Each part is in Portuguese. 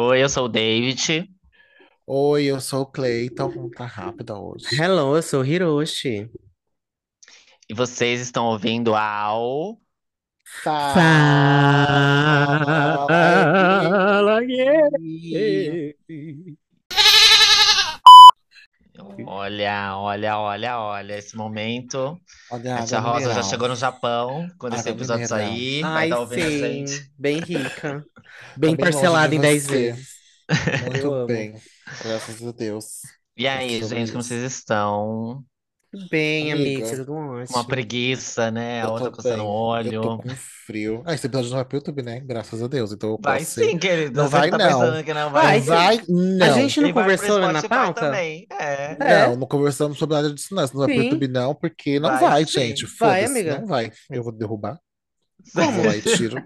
Oi, eu sou o David. Oi, eu sou o Cleiton. Tá rápida hoje. Hello, eu sou Hiroshi. E vocês estão ouvindo ao. Fala, Fala, gay. Olha, olha, olha, olha. Esse momento. Olha, A tia Rosa já chegou no Japão. Quando esse episódio sair, vai Ai, estar ouvindo a sim, gente. bem rica. Bem longe parcelada de em 10 você. vezes. Eu Muito amo. bem. Graças a Deus. E aí, gente, como vocês estão? Bem, Amiga, amiga, tudo Uma ótimo. preguiça, né? A Eu outra tô coçando o bem. Eu tô olho. com frio. Ah, esse episódio não vai pro YouTube, né? Graças a Deus. Então eu Vai posso ser. sim, querido. Não Você vai, tá não. pensando que não vai? Vai Não sim. vai? A Não. gente não E vai pro conversou na Spotify pauta? também. É. É? Não, não conversamos sobre nada disso, não. Não vai pro Sim. YouTube, não, porque não Vai vai, sim. gente. Vai, Foda-se. amiga. Não vai. Eu vou derrubar. Como? Vou lá e tiro.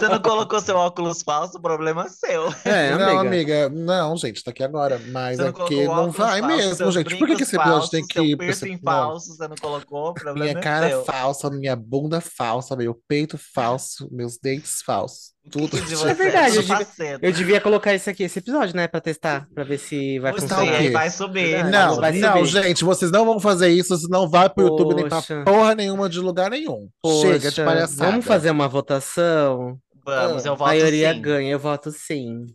Você não colocou seu óculos falso, o problema é seu. É, Não, amiga. amiga, não, gente, tá aqui agora. Mas Você não é colocou que o não vai falso, mesmo, gente. Por que esse episódio tem que ir piercing Não, falso, você não colocou, o minha problema é cara falsa, minha bunda falsa, meu peito falso, meus dentes falsos. Tudo É verdade, eu devia, eu devia colocar esse aqui, esse episódio, né, pra testar, pra ver se vai Pois Tá funcionar. aí quê? vai subir. Verdade, Não, vai não, subir. gente, vocês não vão fazer isso, senão não vai pro YouTube nem pra Poxa, porra nenhuma de lugar nenhum. Chega de poxa, palhaçada. vamos fazer uma votação? Vamos, eu voto Maioria sim. ganha, eu voto sim.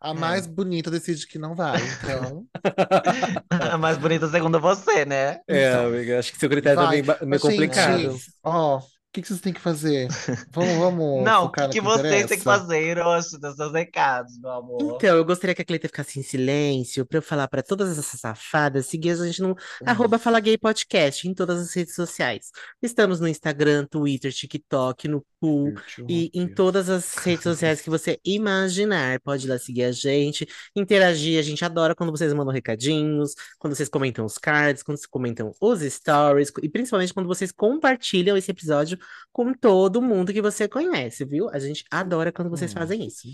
a É. mais bonita decide que não vai, então. A mais bonita segundo você, né? É, Então, amiga, acho que seu critério tá vai. meio, ba- meio gente, complicado. ó, que que vocês têm que fazer? Vamos, vamos Não, o que, que que vocês têm que fazer, Hiroshi, dos seus recados, meu amor? Então, eu gostaria que a Cleita ficasse em silêncio pra eu falar pra todas essas safadas seguir a gente no Hum. arroba Fala Gay Podcast em todas as redes sociais. Estamos no Instagram, Twitter, TikTok, no Pool e em todas as redes sociais que você imaginar. Pode ir lá seguir a gente, interagir. A gente adora quando vocês mandam recadinhos, quando vocês comentam os cards, quando vocês comentam os stories e principalmente quando vocês compartilham esse episódio com todo mundo que você conhece, viu? A gente adora quando vocês Hum. fazem isso.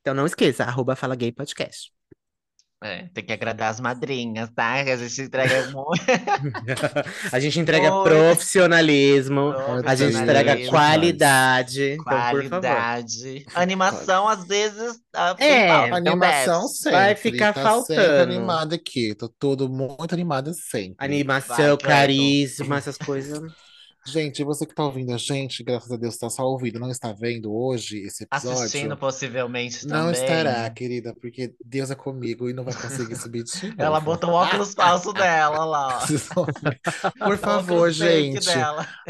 Então não esqueça, arroba Fala Gay Podcast. É, tem que agradar as madrinhas, tá? Que a gente entrega muito A gente entrega Oi. profissionalismo, a gente entrega profissionalismo, qualidade. Então, por favor. qualidade. Animação, às vezes, ah, É, falta, então Animação desce. sempre. Vai ficar tá faltando. animada aqui. Tô todo muito animada sempre. Animação, Vai, carisma, essas coisas. Gente, você que tá ouvindo a gente, graças a Deus, tá só ouvindo, não está vendo hoje esse episódio. Assistindo possivelmente Não também. estará, querida, porque Deus é comigo e não vai conseguir subir de novo. Ela botou o óculos falso dela lá. Por favor, gente,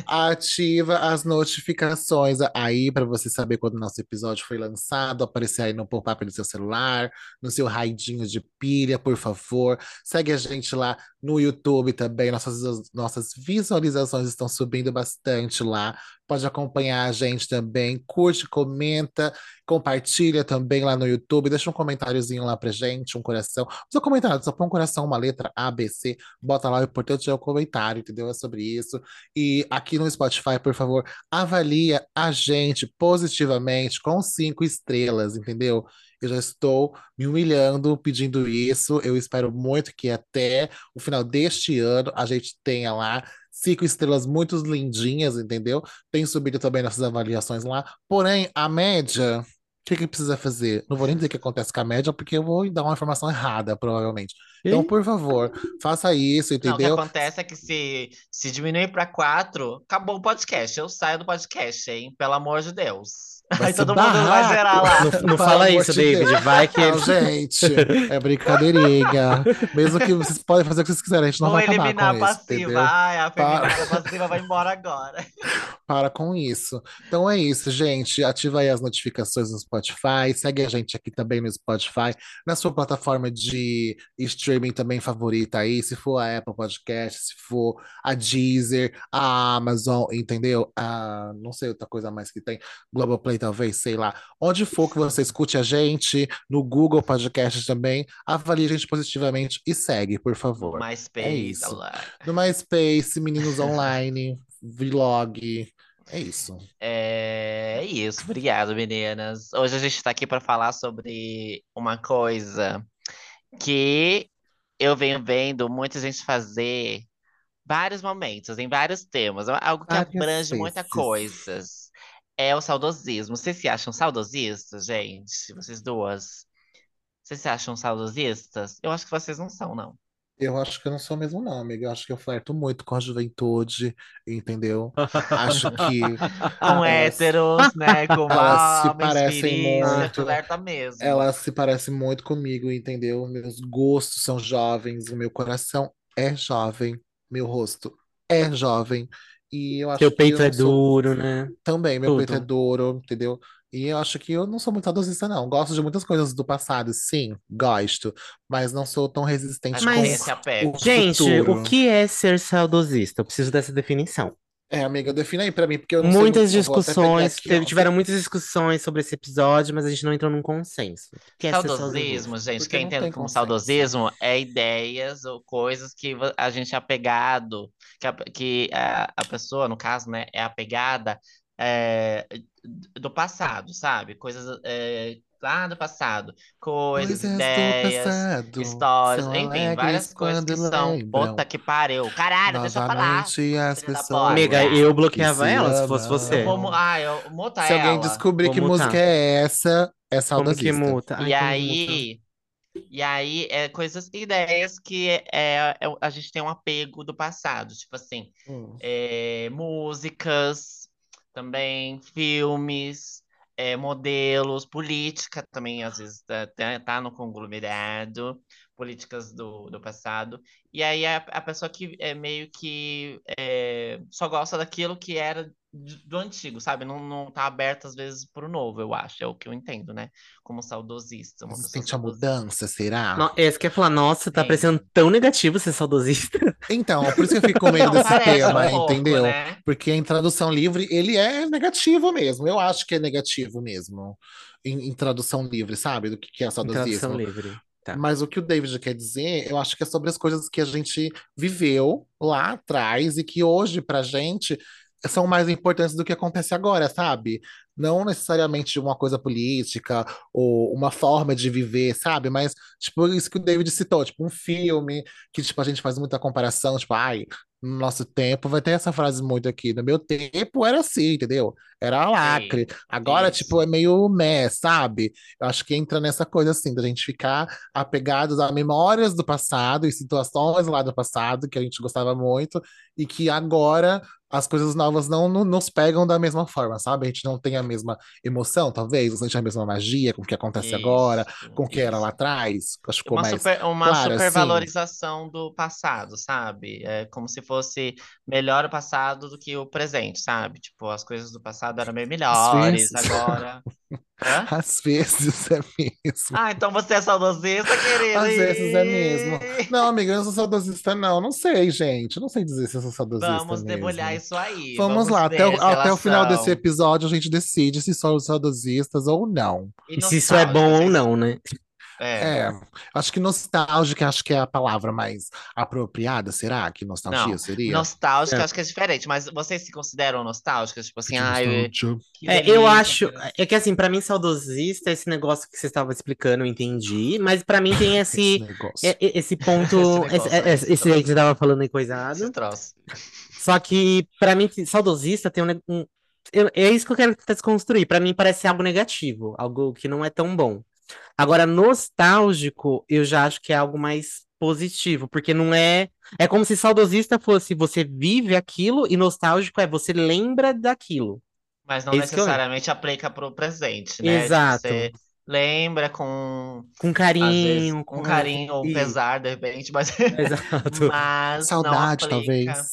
ativa as notificações aí para você saber quando o nosso episódio foi lançado, aparecer aí no pop-up do seu celular, no seu raidinho de pilha, por favor. Segue a gente lá no YouTube também, nossas, nossas visualizações estão subindo bastante lá. Pode acompanhar a gente também, curte, comenta, compartilha também lá no YouTube, deixa um comentáriozinho lá pra gente, um coração. Não comentar nada, só põe um coração, uma letra A, B, C, bota lá, o importante é o comentário, entendeu? É sobre isso. E aqui no Spotify, por favor, avalia a gente positivamente com cinco estrelas, entendeu? Eu já estou me humilhando pedindo isso. Eu espero muito que até o final deste ano a gente tenha lá cinco estrelas muito lindinhas, entendeu? Tem subido também nossas avaliações lá. Porém, a média, o que que precisa fazer? Não vou nem dizer o que acontece com a média, porque eu vou dar uma informação errada, provavelmente. Então, por favor, faça isso, Não, o que entendeu? acontece é que se, se diminuir para quatro, acabou o podcast. Eu saio do podcast, hein? Pelo amor de Deus. Vai Aí todo mundo vai zerar lá. Não, não fala isso, de David. Deus. Vai que. Não, gente, é brincadeirinha. Mesmo que vocês podem fazer o que vocês quiserem, a gente não Vou vai acabar eliminar a com isso, passiva. entendeu? Ai, a Para. passiva vai embora agora. Para com isso. Então é isso, gente. Ativa aí as notificações no Spotify. Segue a gente aqui também no Spotify, na sua plataforma de streaming também favorita aí. Se for a Apple Podcast, se for a Deezer, a Amazon, entendeu? A, não sei outra coisa mais que tem. Globoplay, talvez, sei lá. Onde for que você escute a gente, no Google Podcast também, avalie a gente positivamente e segue, por favor. É MySpace, isso. lá. No MySpace, Meninos Online, Vlog. É isso. É isso, obrigado, meninas. Hoje a gente tá aqui para falar sobre uma coisa que eu venho vendo muita gente fazer vários momentos, em vários temas, é algo que Várias abrange muita vezes. É o saudosismo. Vocês se acham saudosistas, gente? Vocês duas? Vocês se acham saudosistas? Eu acho que vocês não são, não. Eu acho que eu não sou mesmo, não, amiga. Eu acho que eu flerto muito com a juventude, entendeu? Acho que Com elas, héteros, né? Com elas se parecem muito. flerta mesmo. Elas se parecem muito comigo, entendeu? Meus gostos são jovens, o meu coração é jovem, meu rosto é jovem. E eu acho Seu que peito eu é não sou duro, né? também, meu peito é Tudo. duro, entendeu? E eu acho que eu não sou muito saudosista, não. Gosto de muitas coisas do passado, sim, gosto, mas não sou tão resistente Mas com esse o apego. gente, o futuro. que é ser saudosista? Eu preciso dessa definição. É, amiga, defina aí pra mim, porque eu não sei muito, Muitas até pegar discussões, aqui, teve- tiveram muitas discussões sobre esse episódio, mas a gente não entrou num consenso. Que é? Saudosismo, gente, Porque quem entende como consenso. saudosismo é ideias ou coisas que a gente é apegado, que a, que a, a pessoa, no caso, né, é apegada é, do passado, sabe? Coisas é, lá do passado, coisas, ideias, passado histórias, enfim, várias coisas que quando são. lembram. Puta que pariu. Caralho, deixa eu falar. Novamente as pessoas Amiga, eu que bloqueava ela se fosse você. Eu vou, ah, eu Se alguém ela. descobrir Vou que música é essa, é Como que muta? Ai, E como muta? aí, e aí é coisas, ideias que é, é- é- a gente tem um apego do passado, tipo assim, Hum. é, músicas, também filmes, é, modelos, política também às vezes tá, tá- tá no conglomerado, políticas do, do passado. E aí a, a pessoa que é meio que é, só gosta daquilo que era do antigo, sabe? Não, não tá aberta às vezes pro novo, eu acho, é o que eu entendo, né? Como saudosista, uma pessoa Sente a mudança, será? Esse quer falar, nossa, tá Sim. parecendo tão negativo ser saudosista. Então, por isso que eu fico com medo Não, desse tema, um pouco, entendeu? né? Porque em tradução livre, ele é negativo mesmo. Eu acho que é negativo mesmo. Em, em tradução livre, sabe? Do que, que é Em tradução saudosismo. livre. Tá. Mas o que o David quer dizer, eu acho que é sobre as coisas que a gente viveu lá atrás e que hoje, pra gente, são mais importantes do que acontece agora, sabe? Não necessariamente uma coisa política ou uma forma de viver, sabe? Mas, tipo, isso que o David citou, tipo, um filme que, tipo, a gente faz muita comparação, tipo, ai, no nosso tempo, vai ter essa frase muito aqui, no meu tempo era assim, entendeu? Era lacre. Agora, isso. tipo, é meio meh, sabe? Eu acho que entra nessa coisa, assim, da gente ficar apegados a memórias do passado e situações lá do passado que a gente gostava muito e que agora as coisas novas não, não nos pegam da mesma forma, sabe? A gente não tem a mesma emoção, talvez, não sente a mesma magia com o que acontece agora, Isso, com o que era lá atrás. Acho que ficou Uma, mais super, uma claro, assim. supervalorização do passado, sabe? É como se fosse melhor o passado do que o presente, sabe? Tipo, as coisas do passado eram bem melhores, agora. Hã? Às vezes é mesmo. Ah, então você é saudosista, querida? Às vezes é mesmo. Não, amiga, eu não sou saudosista, não. Não sei, gente. Não sei dizer se eu sou saudosista Vamos mesmo. debulhar isso aí. Vamos lá, ver até, o- até o final desse episódio a gente decide se somos saudosistas ou não. E se isso é bom ou nostálgicos, não, né? É. É, acho que nostálgica acho que é a palavra mais apropriada, será? Que nostalgia Não, seria? Nostálgica, É. acho que é diferente, mas vocês se consideram nostálgicas? Tipo assim, nostalgia. que É, eu acho. É que assim, pra mim, saudosista, esse negócio que você estava explicando, eu entendi. Mas pra mim tem Esse esse, é- é- esse ponto. Esse negócio esse, aí, é- esse esse aí que você tava falando aí, Esse coisado. troço. Só que, pra mim, saudosista tem um. um- eu- é isso que eu quero tentar desconstruir. Pra mim, parece algo negativo, algo que não é tão bom. Agora, nostálgico, eu já acho que é algo mais positivo, porque não é. É como se saudosista fosse você vive aquilo e nostálgico é você lembra daquilo. Mas não É que eu- necessariamente aplica pro presente, né? Exato. Você lembra com, Com às vezes, carinho, um carinho ou pesar, de repente, mas, Exato. mas Saudade, talvez.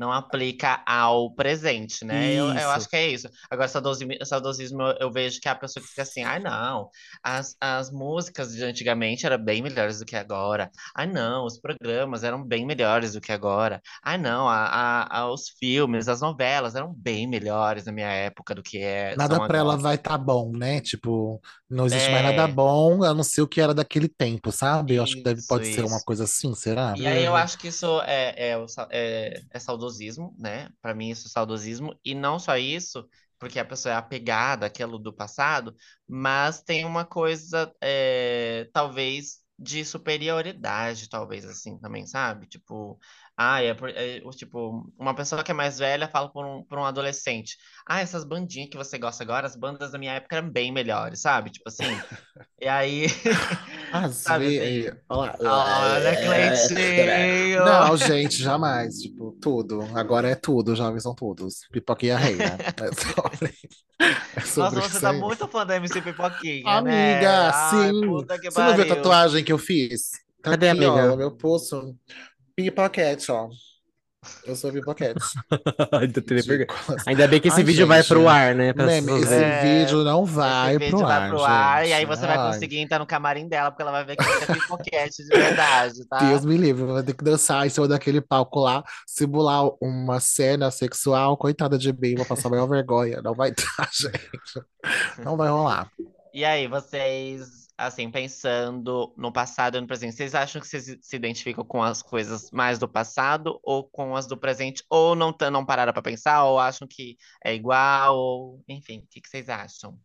Não aplica ao presente, né? Eu, eu Isso. acho que é isso. Agora, saudosismo, saudosismo eu, eu vejo que a pessoa que fica assim, ai não, as, as músicas de antigamente eram bem melhores do que agora. Ai não, os programas eram bem melhores do que agora. Ai não, a, a- os filmes, as novelas eram bem melhores na minha época do que é, Nada pra ela vai tá bom, né? Tipo, não existe mais É. nada bom, a não ser o que era daquele tempo, sabe? Eu acho que deve, Isso, pode ser uma isso. coisa assim, será? E aí eu acho que isso é, é, é, é saudosismo, né? Pra mim isso é saudosismo. E não só isso, porque a pessoa é apegada àquilo do passado, mas tem uma coisa, é, talvez, de superioridade, talvez, assim, também, sabe? Tipo, ah, é, é, tipo, uma pessoa que é mais velha fala por um, um adolescente. Ah, essas bandinhas que você gosta agora, as bandas da minha época eram bem melhores, sabe? Tipo assim. E aí, Às sabe assim? Olha, Olha, Cleitinho! Não, gente, jamais. Tipo, tudo. Agora é tudo, jovens são todos. Pipoquinha reina. É sobre, é sobre Nossa, você tá aí. muito fã da MC Pipoquinha, né? Amiga, Ai, sim. Você não viu a pariu. tatuagem que eu fiz? Tá Cadê, aqui, ó, amiga? no meu pulso. Pipoquete, ó. Eu sou pipoquete. Ainda tem vergonha. Ridículas. Ainda bem que esse Ai, vídeo vai gente, pro ar, né? Meme, esse. É, vídeo não vai Esse pro vídeo vai ar, pro ar e aí você vai Ai, conseguir entrar no camarim dela, porque ela vai ver que você é pipoquete de verdade, tá? Deus me livre, vai ter que dançar em cima daquele palco lá, simular uma cena sexual. Coitada de mim, vou passar a maior vergonha. Não vai dar, gente. Não vai rolar. E aí, vocês, assim, pensando no passado e no presente, vocês acham que vocês se identificam com as coisas mais do passado ou com as do presente? Ou não, não pararam pra pensar, ou acham que é igual, ou enfim, o que que vocês acham?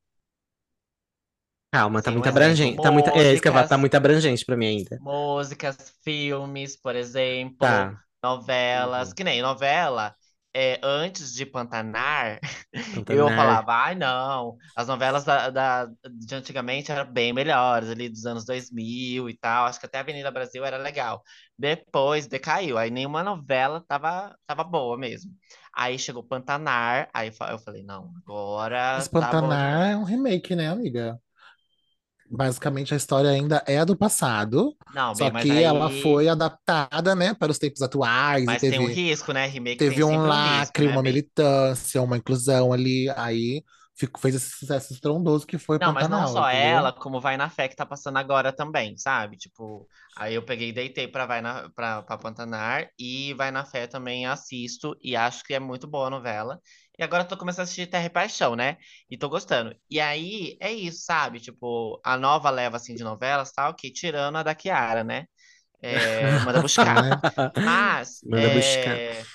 Calma, tá Sim, um muito abrangente. Tá muito... É isso que eu falo, tá muito abrangente pra mim ainda. músicas, filmes, por exemplo, Tá. novelas, Uhum. que nem novela, é, antes de Pantanar, eu Pantanar. falava, ai não, as novelas da, da- de antigamente eram bem melhores, ali dos anos 2000 e tal, acho que até Avenida Brasil era legal. Depois decaiu, aí nenhuma novela tava, tava boa mesmo. Aí chegou Pantanar, aí eu falei, não, agora Mas tá Pantanar demais. é um remake, né, amiga? Basicamente, a história ainda é do passado, Não, só bem, mas que ela aí, foi adaptada, né, para os tempos atuais mas tem um teve, risco, né? Remake teve um sempre um risco, lacre, né, uma Bi? militância, uma inclusão ali, aí ficou, fez esse sucesso estrondoso que foi Não, mas não Pantanal, só entendeu? ela, como Vai na Fé que tá passando agora também, sabe? Tipo, aí eu peguei e deitei pra, Vai na, pra, pra Pantanar e Vai na Fé também assisto e acho que é muito boa a novela. E agora eu tô começando a assistir Terra e Paixão, né? E tô gostando. E aí é isso, sabe? Tipo, a nova leva assim de novelas tá ok, tirando a da Kiara, né? É, manda buscar. Mas, Manda buscar. é,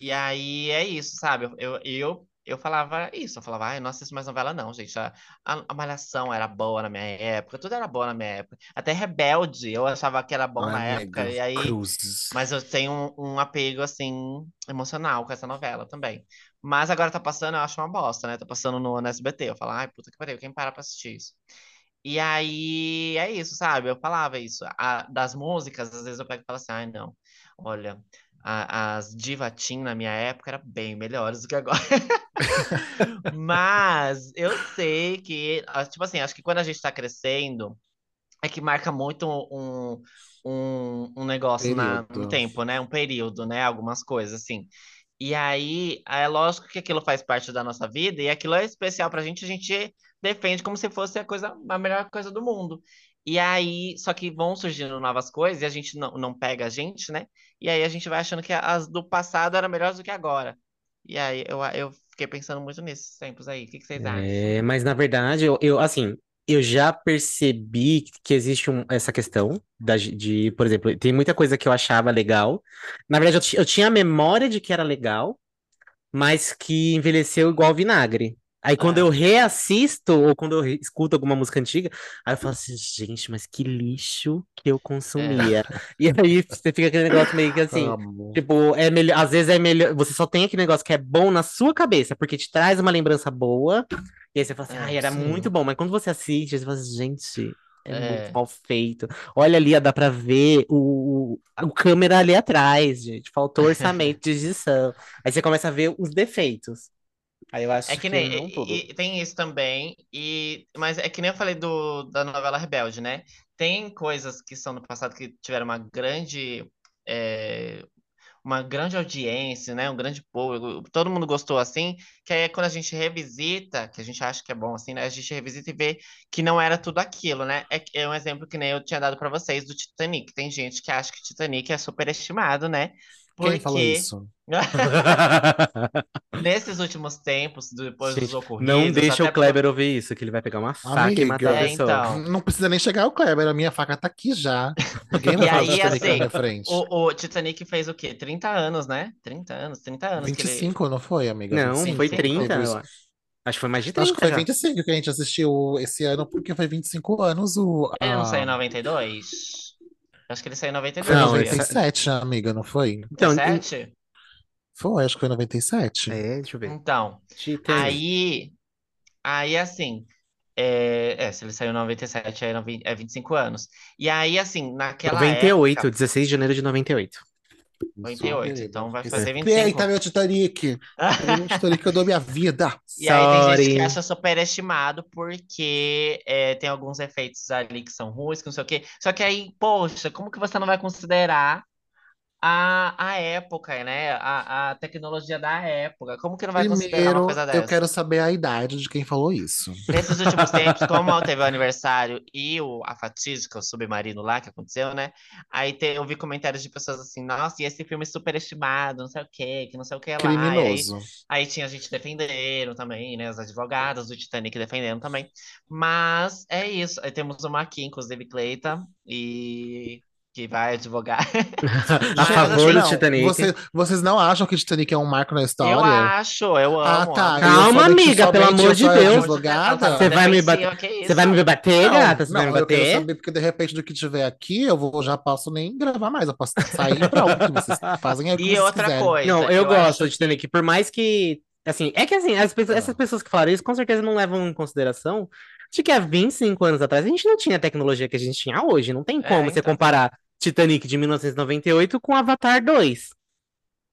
e aí é isso, sabe? Eu, eu, eu, falava isso, eu falava, ai, não assisto mais novela, não, gente. A, a, a Malhação era boa na minha época, tudo era bom na minha época. Até Rebelde, eu achava que era bom Ai, na época, amiga, e aí. cruzes. Mas eu tenho um, um apego, assim, emocional com essa novela também. Mas agora tá passando, eu acho uma bosta, né? Tá passando no, no SBT. Eu falo, ai, puta que pariu, quem para pra assistir isso? E aí é isso, sabe? Eu falava isso. A- das músicas, às vezes eu pego e falo assim, ai, não. Olha, a- as diva teen na minha época eram bem melhores do que agora. Mas eu sei que, ah, tipo assim, acho que quando a gente tá crescendo, é que marca muito um, um, um negócio na, no tempo, né? Um período, né? Algumas coisas, assim. E aí, é lógico que aquilo faz parte da nossa vida e aquilo é especial pra gente, a gente defende como se fosse a coisa, a melhor coisa do mundo. E aí, só que vão surgindo novas coisas e a gente não, não pega a gente, né? E aí a gente vai achando que as do passado eram melhores do que agora. E aí eu, eu fiquei pensando muito nesses tempos aí. O que que vocês acham? É, mas na verdade, eu, eu, assim, eu já percebi que existe um- essa questão da, de, por exemplo, tem muita coisa que eu achava legal. Na verdade, eu, eu tinha a memória de que era legal, mas que envelheceu igual vinagre. Aí quando É. eu reassisto, ou quando eu escuto alguma música antiga, aí eu falo assim, gente, mas que lixo que eu consumia. E aí você fica aquele negócio meio que assim. Tipo, é melhor, às vezes é melhor, você só tem aquele negócio que é bom na sua cabeça, porque te traz uma lembrança boa, e aí você fala assim, É, ai, era sim. muito bom, mas quando você assiste, você fala assim, gente, é É. muito mal feito. Olha ali, dá pra ver o, o, o câmera ali atrás, gente, faltou orçamento de edição. Aí você começa a ver os defeitos. Aí eu acho É que que nem, e- tem isso também, e, mas é que nem eu falei do, da novela Rebelde, né? Tem coisas que são no passado que tiveram uma grande, é, uma grande audiência, né? Um grande público, todo mundo gostou assim, que aí é quando a gente revisita, que a gente acha que é bom assim, né? A gente revisita e vê que não era tudo aquilo, né? É, é um exemplo que nem eu tinha dado pra vocês do Titanic. Tem gente que acha que Titanic é superestimado, né? Quem falou Porque isso? nesses últimos tempos, depois dos Gente, não ocorridos, deixa até o Kleber ouvir isso, que ele vai pegar uma faca e matar a É, pessoa. então. Não precisa nem chegar o Kleber, a minha faca tá aqui já. Ninguém vai E aí, na assim, frente. O, o Titanic fez o quê? 30 anos, né? 30 anos, 30 anos que ele... 25, não foi, amiga? Não, 25, foi sim, 30, teve eu acho. Acho que foi mais de Acho que 30 foi já. 25 que a gente assistiu esse ano, porque foi 25 anos o. Ele não saiu em 92? Acho que ele saiu em 92. Foi Não, sabia? esse- 97, amiga, não foi? Então, 17? Foi, acho que foi 97. é, deixa eu ver. Então, Titanic. aí, aí assim, é, é, se ele saiu em 97, é, novi- é 25 anos. E aí, assim, naquela 98, época, 16 de janeiro de 98. 98, então vai fazer Respeita 25. meu Titanic! Meu Titanic eu dou minha vida! E aí tem gente que Sorry. acha superestimado porque é, tem alguns efeitos ali que são ruins, que não sei o quê. Só que aí, poxa, como que você não vai considerar a, a época, né? A, a tecnologia da época? Como que não vai considerar uma Primeiro, coisa eu dessa? quero saber a idade de quem falou isso. Nesses últimos tempos, como teve o aniversário e o, a fatídica, o submarino lá que aconteceu, né? Aí te- eu vi comentários de pessoas assim, nossa, e esse filme é superestimado, não sei o quê, que não sei o que lá. E aí, Criminoso. aí tinha gente defendendo também, né? As advogadas do Titanic defendendo também. Mas é isso. Aí temos uma aqui, inclusive, Cleita, e que vai advogar. A favor do Titanic. Você- vocês não acham que Titanic é um marco na história? Eu acho, eu amo. Ah, tá. Calma, Eu amiga, pelo amor eu de Deus. advogada. Você vai me bater- isso? Você vai me bater, gata? Você vai não, me eu quero bater? saber, porque de repente do que tiver aqui, eu vou, já posso nem gravar mais. Eu posso sair e pronto. Vocês fazem aí E vocês outra quiserem. coisa, Não, eu, gosto acho de Titanic, por mais que. Assim, é que assim, as pessoas- Ah. essas pessoas que falaram isso com certeza não levam em consideração de que há 25 anos atrás a gente não tinha a tecnologia que a gente tinha hoje. Não tem É, como você então. comparar Titanic de 1998 com Avatar 2.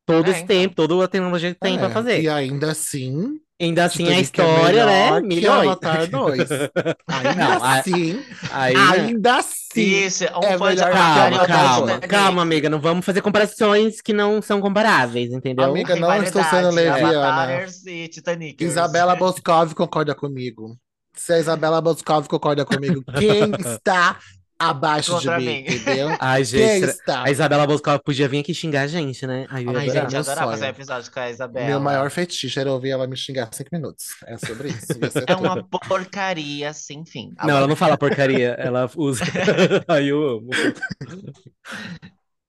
Todo É, esse então. tempo, toda a tecnologia que tem pra É, fazer. E ainda assim, Ainda assim, a Titanic é história, né? melhor que Milhões. Avatar 2. Ainda Não, a- assim, Aí, né? ainda assim. Isso, um É melhor- e Calma, calma, calma, amiga. Não vamos fazer comparações que não são comparáveis, entendeu? Amiga, não estou sendo Rivalidade, leviana. E Titanic. Isabela Boscov concorda comigo. Se a Isabela Boscov concorda comigo, quem está abaixo de mim, mim. entendeu? Ai, gente, está? a Isabela Boscov podia vir aqui xingar a gente, né? Ai, eu Ai. Gente, eu adorava fazer um episódio com a Isabela. Meu maior fetiche era ouvir ela me xingar cinco minutos. É sobre isso. É uma porcaria sem fim. Não, ela não fala porcaria, ela usa. Ai, eu amo.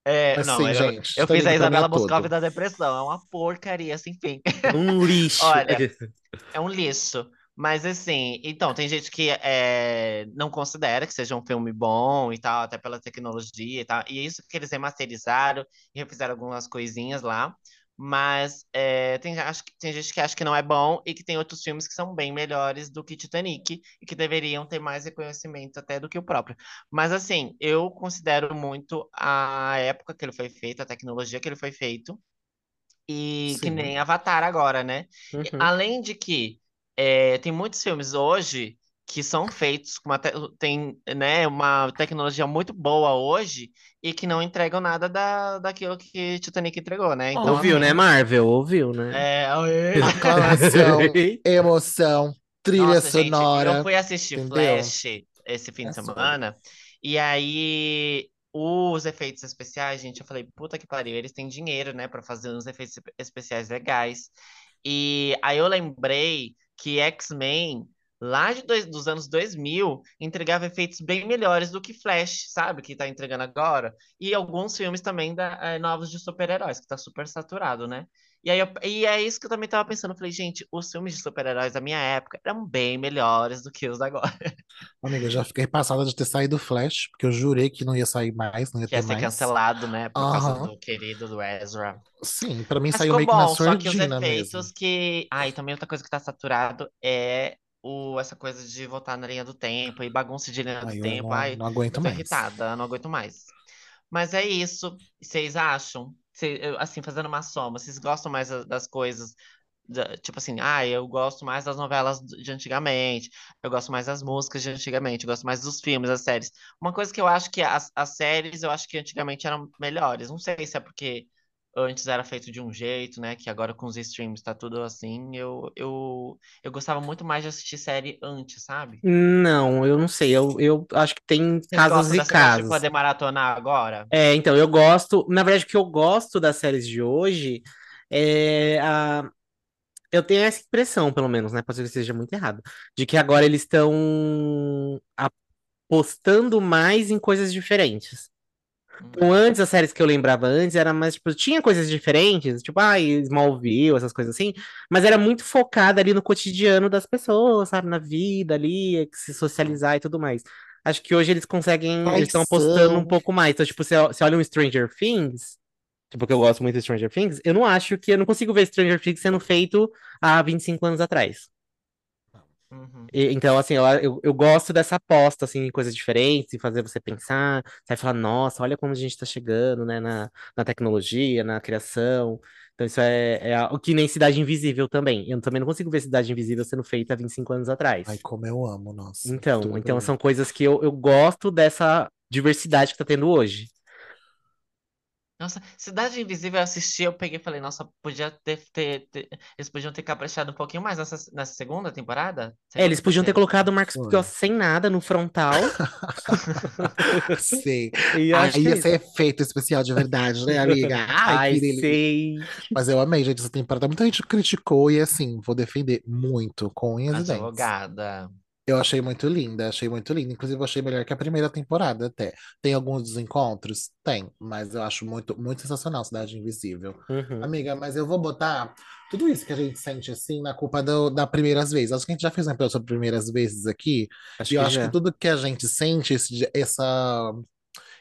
É, Mas não, sim, eu, gente, eu fiz Titanic a Isabela. Boscov da depressão. É uma porcaria sem fim. Um lixo. Olha, É um lixo. Mas assim, então, tem gente que é, não considera que seja um filme bom e tal, até pela tecnologia e tal. E é isso que eles remasterizaram e refizeram algumas coisinhas lá. Mas é, tem, acho que, tem gente que acha que não é bom e que tem outros filmes que são bem melhores do que Titanic e que deveriam ter mais reconhecimento até do que o próprio. Mas assim, eu considero muito a época que ele foi feito, a tecnologia que ele foi feito. E que Sim. nem Avatar agora, né? Uhum. Além de que é, tem muitos filmes hoje que são feitos com uma, te- tem, né, uma tecnologia muito boa hoje e que não entregam nada da, daquilo que Titanic entregou, né? Então, ouviu, assim, né, Marvel? Ouviu, né? É. Aclamação, emoção, trilha Nossa, gente, sonora. eu fui assistir entendeu? Flash esse fim É de sobre. semana, e aí os efeitos especiais, gente, eu falei, puta que pariu, eles têm dinheiro, né, pra fazer uns efeitos especiais legais. E aí eu lembrei que X-Men, lá de dois- dos anos 2000, entregava efeitos bem melhores do que Flash, sabe, que tá entregando agora. E alguns filmes também da, eh, novos de super-heróis, que tá super saturado, né? E, aí eu- e é isso que eu também tava pensando. Eu falei, gente, os filmes de super-heróis da minha época eram bem melhores do que os da agora. Amiga, eu já fiquei passada de ter saído o Flash, porque eu jurei que não ia sair mais, não ia Que ia ter ser mais. cancelado, né? Por causa Aham. do querido do Ezra. Sim, pra mim Mas saiu meio que na bom, que os surdina efeitos mesmo. que. Ah, e também outra coisa que tá saturado é o, essa coisa de voltar na linha do tempo e bagunça de linha do Ai, eu tempo. não, Ai, não aguento mais. irritada, não aguento mais. Mas é isso. Vocês acham? Cê- assim, fazendo uma soma, vocês gostam mais da- das coisas, tipo assim, ah, eu gosto mais das novelas de antigamente, eu gosto mais das músicas de antigamente, eu gosto mais dos filmes, das séries. Uma coisa que eu acho que as, as séries, eu acho que antigamente eram melhores. Não sei se é porque antes era feito de um jeito, né? Que agora com os streams tá tudo assim. Eu, eu, eu gostava muito mais de assistir série antes, sabe? Não, eu não sei. Eu, eu acho que tem Vocês casos gostam e de casos. poder maratonar agora? É, então, eu gosto. Na verdade, o que eu gosto das séries de hoje é a. Eu tenho essa impressão, pelo menos, né? Pode ser que seja muito errado. De que agora eles estão apostando mais em coisas diferentes. Então, antes, as séries que eu lembrava antes era mais, tipo, tinha coisas diferentes, tipo, ah, Smallville, essas coisas assim, mas era muito focada ali no cotidiano das pessoas, sabe? Na vida ali, se socializar e tudo mais. Acho que hoje eles conseguem, eles estão apostando um pouco mais. Então, tipo, você olha um Stranger Things, tipo, que eu gosto muito de Stranger Things, eu não acho que, eu não consigo ver Stranger Things sendo feito há 25 anos atrás. Uhum. E- então, assim, eu, eu, eu gosto dessa aposta, assim, em coisas diferentes, em fazer você pensar, você vai falar, nossa, olha como a gente tá chegando, né, na, na tecnologia, na criação. Então, isso é, é o que nem Cidade Invisível também. Eu também não consigo ver Cidade Invisível sendo feita há 25 anos atrás. Ai, como eu amo, nossa. Então, então bem. são coisas que eu, eu gosto dessa diversidade que tá tendo hoje. Nossa, Cidade Invisível eu assisti, eu peguei e falei, nossa, podia ter, ter- ter- Eles podiam ter caprichado um pouquinho mais nessa, nessa segunda temporada? É, eles podiam ter colocado o Marcos. Picossi sem nada no frontal. Sei. E Aí que é ia isso. ser efeito especial de verdade, né, amiga? Ai, Ai, sei. Mas eu amei, gente, essa temporada. Muita gente criticou e, assim, vou defender muito, com unhas e dentes. Advogada. Eu achei muito linda, achei muito linda. Inclusive, eu achei melhor que a primeira temporada até. Tem alguns desencontros? Tem, mas eu acho muito, muito sensacional Cidade Invisível. Uhum. Amiga, mas eu vou botar tudo isso que a gente sente assim na culpa do, da primeiras vezes. Acho que a gente já fez um episódio sobre primeiras vezes aqui, Acho e eu acho que tudo que a gente sente, esse, essa,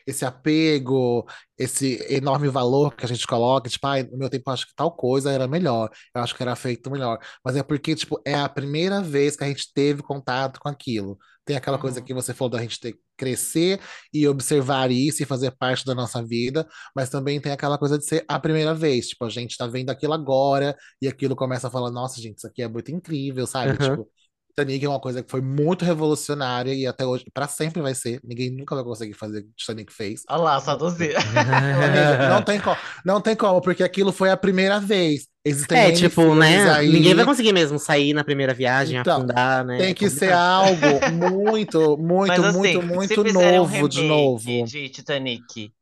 esse apego, esse enorme valor que a gente coloca, tipo, ai, no meu tempo eu acho que tal coisa era melhor, eu acho que era feito melhor. Mas é porque, tipo, é a primeira vez que a gente teve contato com aquilo. Tem aquela coisa Uhum. que você falou da gente ter que crescer e observar isso e fazer parte da nossa vida, mas também tem aquela coisa de ser a primeira vez. Tipo, a gente tá vendo aquilo agora e aquilo começa a falar, nossa, gente, isso aqui é muito incrível, sabe? Aham. Tipo, Titanic é uma coisa que foi muito revolucionária e até hoje, pra sempre vai ser. Ninguém nunca vai conseguir fazer o que Titanic fez. Olha lá, saudosista. Amiga, não tem como, não tem como, porque aquilo foi a primeira vez. Existem É, tipo, né? aí, Ninguém vai conseguir mesmo sair na primeira viagem, Então, afundar, né? tem É que ser algo muito, muito, Mas assim, muito, se muito fizerem um novo de novo. de Titanic,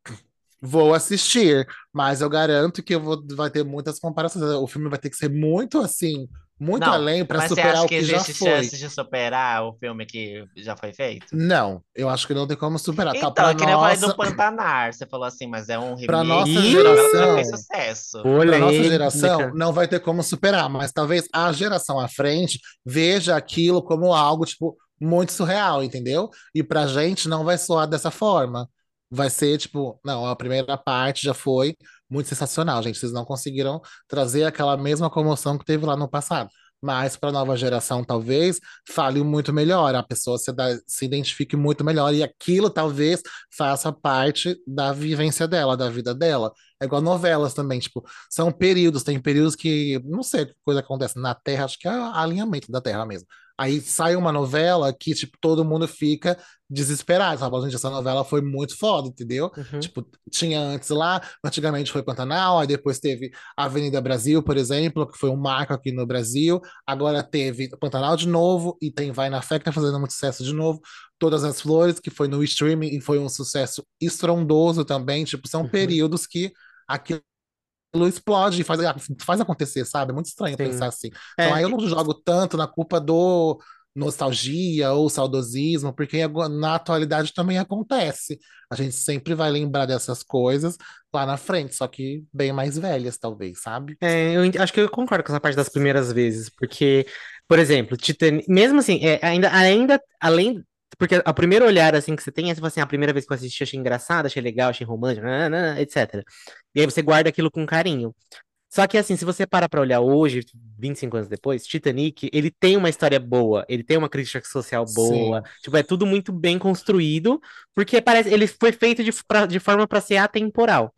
Vou assistir, mas eu garanto que eu vou, vai ter muitas comparações. O filme vai ter que ser muito assim, muito não, além para superar acha o que que já existe foi. chance de superar o filme que já foi feito? Não, eu acho que não tem como superar. Tá, Então, para é que nem eu falei do nossa, Pantanar. Você falou assim, mas é um para remake nossa que já geração, fez sucesso. para nossa geração, não vai ter como superar, mas talvez a geração à frente veja aquilo como algo tipo muito surreal, entendeu? E pra gente não vai soar dessa forma. Vai ser tipo, não, a primeira parte já foi muito sensacional, gente. Vocês não conseguiram trazer aquela mesma comoção que teve lá no passado. Mas para a nova geração, talvez fale muito melhor, a pessoa se, dá- se identifique muito melhor e aquilo talvez faça parte da vivência dela, da vida dela. É igual novelas também, tipo, são períodos, tem períodos que, não sei que coisa acontece na Terra, acho que é alinhamento da Terra mesmo. Aí sai uma novela que, tipo, todo mundo fica desesperado, sabe? Gente, essa novela foi muito foda, entendeu? Uhum. Tipo, tinha antes lá, antigamente foi Pantanal, aí depois teve Avenida Brasil, por exemplo, que foi um marco aqui no Brasil. Agora teve Pantanal de novo e tem Vai na Fé, que tá fazendo muito sucesso de novo. Todas as Flores, que foi no streaming e foi um sucesso estrondoso também. Tipo, são Uhum. períodos que aquilo explode e faz, faz acontecer, sabe? É muito estranho Sim. pensar assim. Então É, aí eu não jogo tanto na culpa do nostalgia ou saudosismo, porque na atualidade também acontece. A gente sempre vai lembrar dessas coisas lá na frente, só que bem mais velhas, talvez, sabe? é, eu acho que eu concordo com essa parte das primeiras vezes, porque, por exemplo, Titanic, mesmo assim, é, ainda, ainda, além, porque a primeiro olhar, assim, que você tem é, tipo assim, a primeira vez que eu assisti, achei engraçado, achei legal, achei romântico, nananana, etc. E aí você guarda aquilo com carinho. Só que, assim, se você para pra olhar hoje, 25 anos depois, Titanic, ele tem uma história boa, ele tem uma crítica social boa, Sim. tipo, é tudo muito bem construído, porque parece, ele foi feito de, pra- de forma pra ser atemporal.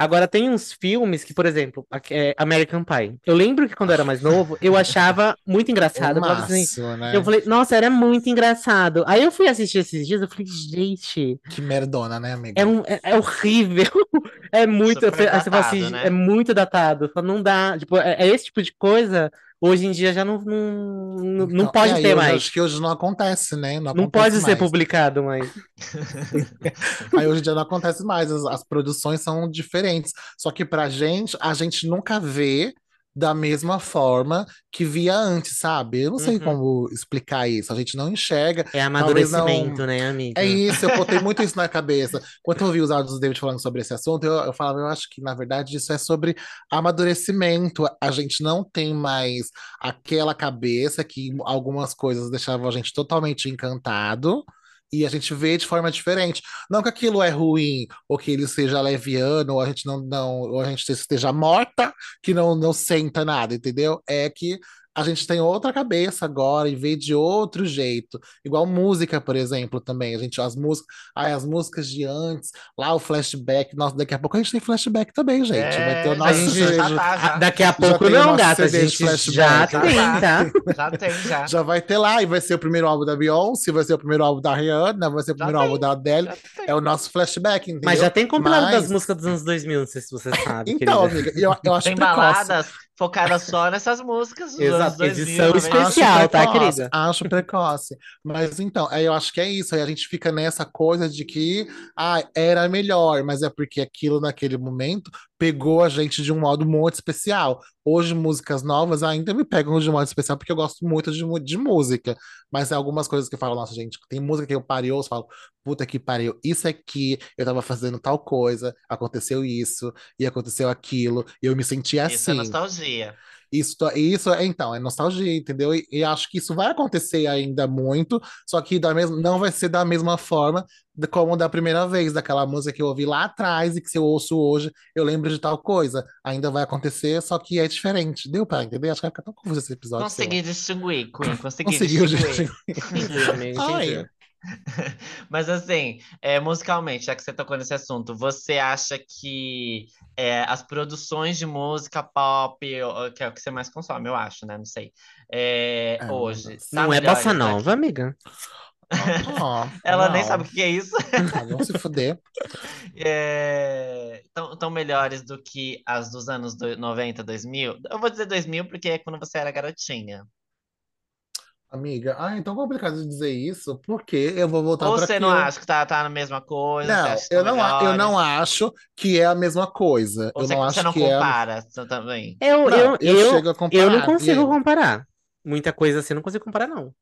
Agora, tem uns filmes que, por exemplo, é, American Pie. Eu lembro que quando eu era mais novo, eu achava muito engraçado. Eu assim, né? eu falei, nossa, era muito engraçado. Aí eu fui assistir esses dias, eu falei, gente, Que merdona, né, amiga? é, um, é, é horrível. É muito. Super Aí você fala assim, datado, né? é muito datado. Não dá. Tipo, é, é esse tipo de coisa, hoje em dia já não, não, não, não Então, pode aí, ter mais. acho que hoje não acontece, né? Não Não acontece pode ser mais. publicado mais. Aí hoje em dia não acontece mais, as, as produções são diferentes. Só que pra gente, a gente nunca vê da mesma forma que via antes, sabe? Eu não sei Uhum. como explicar isso. A gente não enxerga. É Talvez não- amadurecimento, né, amiga? É isso, eu botei muito isso na cabeça. Quando eu ouvi os áudios do David falando sobre esse assunto, eu, eu falava, eu acho que, na verdade, isso é sobre amadurecimento. A gente não tem mais aquela cabeça que algumas coisas deixavam a gente totalmente encantado. E a gente vê de forma diferente. Não que aquilo é ruim, ou que ele seja leviano, ou a gente não, não ou a gente esteja morta, que não, não senta nada, entendeu? É que a gente tem outra cabeça agora e vê de outro jeito. Igual música, por exemplo, também. A gente, as músicas, ai, as músicas de antes, lá o flashback. Nossa, daqui a pouco a gente tem flashback também, gente. Vai ter o É, nosso gente, jeito. já tá, já, Daqui a pouco não, gata. A gente flashback. já tem, tá. já tem, já. Já vai ter lá, e vai ser o primeiro álbum da Beyoncé, vai ser o primeiro álbum da Rihanna, vai ser o Já primeiro tem. álbum da Adele. É o nosso flashback, entendeu? Mas já tem compilado Mas- das músicas dos anos 2000, não sei se você sabe, Então, querida. amiga, eu, eu acho Tem precoce. baladas focadas só nessas músicas dos Exato, anos 2000, edição 90. especial. Acho tá, precoce, querida? Acho precoce. Mas então, aí eu acho que é isso. Aí a gente fica nessa coisa de que ah, era melhor, mas é porque aquilo naquele momento pegou a gente de um modo muito especial. Hoje, músicas novas ainda me pegam de um modo especial porque eu gosto muito de, de música. Mas tem algumas coisas que eu falo, nossa, gente, tem música que eu paro e ouço, falo, puta que pariu, isso aqui, eu tava fazendo tal coisa, aconteceu isso, e aconteceu aquilo, e eu me senti Isso é assim. nostalgia. Isso, isso é, então, é nostalgia, entendeu? E, e acho que isso vai acontecer ainda muito, só que da mesma, não vai ser da mesma forma como da primeira vez, daquela música que eu ouvi lá atrás e que se eu ouço hoje, eu lembro de tal coisa. Ainda vai acontecer, só que é diferente. Deu pra entender? Acho que vai ficar tão confuso esse episódio. Consegui distinguir, Queen. Consegui Conseguiu, distinguir. gente. Entendi, amiga, Ai. Mas assim, é, musicalmente, já que você tocou nesse assunto, você acha que é, as produções de música pop, que é o que você mais consome, eu acho, né? Não sei. É, Ah, hoje. nossa. tá Não é bossa nova, amiga. Ó, Ela nem não. sabe o que é isso. Ah, vamos se fuder. É, tão, tão melhores do que as dos anos do- 90, 2000. Eu vou dizer 2000 porque é quando você era garotinha. Amiga, ah, é tão complicado de dizer isso, porque eu vou voltar Ou para você não acha que tá, tá na mesma coisa? você Não, acha que eu não, eu não melhores? acho que é a mesma coisa. Ou Eu você, não você acho não que é. compara você também? Eu, Não, eu, eu eu, chego a comparar. eu não consigo aí? comparar. Muita coisa assim, eu não consigo comparar, não.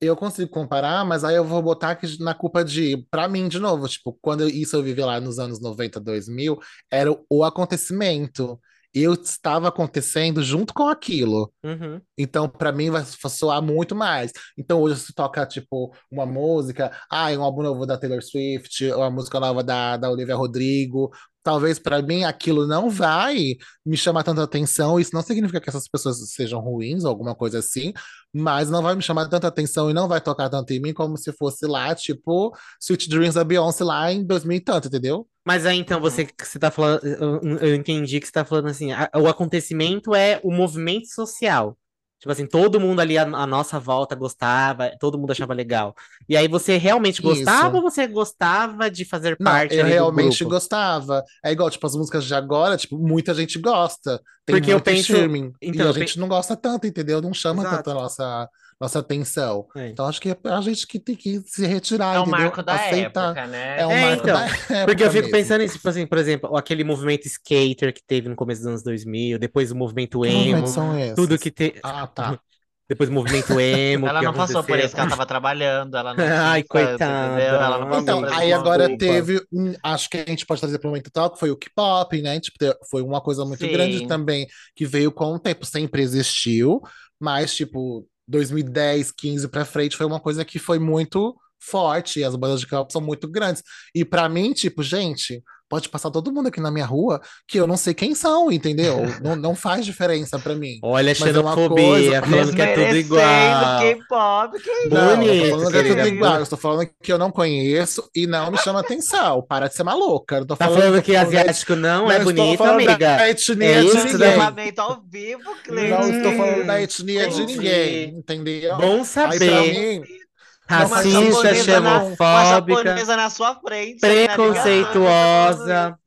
Eu consigo comparar, mas aí eu vou botar na culpa de, pra mim, de novo, tipo, quando eu- isso eu vivi lá nos anos 90, 2000, era o, o acontecimento. Eu estava acontecendo junto com aquilo. Uhum. Então, pra mim, vai soar muito mais. Então, hoje, se toca, tipo, uma música, ah, um álbum novo da Taylor Swift, ou uma música nova da, da Olivia Rodrigo, talvez pra mim aquilo não vai me chamar tanta atenção. Isso não significa que essas pessoas sejam ruins ou alguma coisa assim, mas não vai me chamar tanta atenção e não vai tocar tanto em mim como se fosse lá, tipo, Sweet Dreams da Beyoncé lá em 2000 e tanto, entendeu? Mas aí então você, que você tá falando, eu, eu entendi que você tá falando assim, a- o acontecimento é o movimento social. Tipo assim, todo mundo ali à, à nossa volta gostava, todo mundo achava legal. E aí você realmente gostava Isso. ou você gostava de fazer Não, parte eu realmente gostava. É igual, tipo, as músicas de agora, tipo, muita gente gosta. Tem Porque eu penso- streaming. então, e a gente não gosta tanto, entendeu? Não chama Exato. tanto a nossa, nossa atenção. É. Então acho que é a gente que tem que se retirar, É o entendeu? marco da Aceitar. época, né? É um É, marco então, da época Porque eu fico mesmo. pensando nisso, tipo assim, por exemplo, aquele movimento skater que teve no começo dos anos 2000, depois o movimento emo, movimentos são esses? tudo que te... Ah, tá. Depois o movimento emo Ela que não passou por isso, que ela tava trabalhando, ela não Ai, coitada. Ela não passou Então, aí agora momento. teve, um- acho que a gente pode trazer para o momento tal, que foi o K-pop, né? Tipo, foi uma coisa muito Sim. grande também, que veio com o tempo, sempre existiu, mas, tipo, 2010, 15 pra frente foi uma coisa que foi muito forte, e as bandas de K-pop são muito grandes. E pra mim, tipo, gente, pode passar todo mundo aqui na minha rua que eu não sei quem são, entendeu? não, não faz diferença pra mim. Olha a Mas é uma xenofobia, coisa- falando que é tudo igual. K-pop, que Não, eu tô Bonito, falando que é tudo igual, eu estou falando que eu não conheço e não me chama atenção. Para de ser maluca. Eu tô Tá falando tô que falando da- asiático não, não é estou bonito, falando amiga. da etnia É de isso, ninguém. né? ao vivo, Cleiton. Não estou falando da etnia de entendi. ninguém, entendeu? Bom Aí pra saber. mim, Uma Racista, na- xenofóbica, na sua frente. ligação, preconceituosa,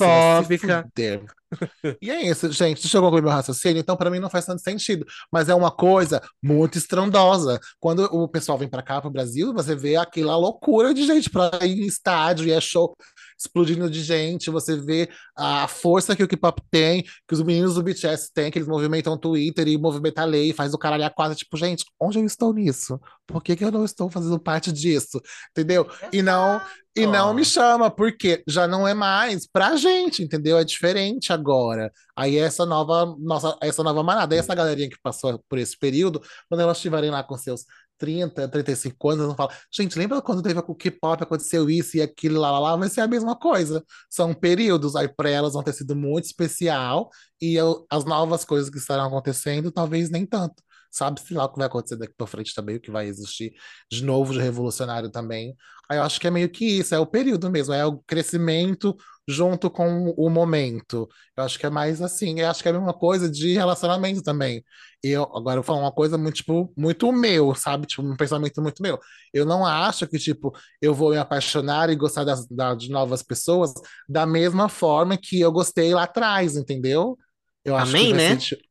homofóbica. E é isso, gente. Deixa eu concluir meu raciocínio. Então, pra mim, não faz tanto sentido. Mas é uma coisa muito estrondosa. Quando o pessoal vem pra cá, pro Brasil, você vê aquela loucura de gente pra ir em estádio e é show. Explodindo de gente, você vê a força que o K-pop tem, que os meninos do BTS têm, que eles movimentam o Twitter e movimentam a lei, faz o caralho a quase, tipo, gente, onde eu estou nisso? Por que, que eu não estou fazendo parte disso? Entendeu? E não, e não me chama, porque já não é mais pra gente, entendeu? É diferente agora. Aí essa nova, nossa, essa nova manada, essa galerinha que passou por esse período, quando elas estiverem lá com seus 30, 35 anos, não fala, gente, lembra quando teve o K-pop, aconteceu isso e aquilo lá, lá, lá, vai ser a mesma coisa. São períodos, aí para elas vão ter sido muito especial e eu, as novas coisas que estarão acontecendo, talvez nem tanto. Sabe-se lá o que vai acontecer daqui para frente também, o que vai existir de novo de revolucionário também. Aí eu acho que é meio que isso, é o período mesmo, é o crescimento junto com o momento. Eu acho que é mais assim, eu acho que é a mesma coisa de relacionamento também. Eu, agora eu vou falar uma coisa muito, tipo, muito meu, sabe? Tipo, um pensamento muito meu. Eu não acho que, tipo, eu vou me apaixonar e gostar das, da, de novas pessoas da mesma forma que eu gostei lá atrás, entendeu? Eu acho Amém, que vai né? ser, tipo,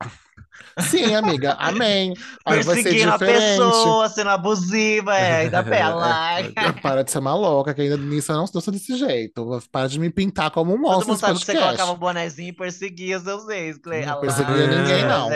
Sim, amiga, amém. Aí vai ser Perseguindo a diferente. pessoa, sendo abusiva, é, ainda bela. É, para de ser maluca, que ainda nisso eu não estou desse jeito. Para de me pintar como um Todo monstro mundo nesse sabe que você colocava um bonezinho e perseguia seus ex, Clay. Não perseguia ninguém, não.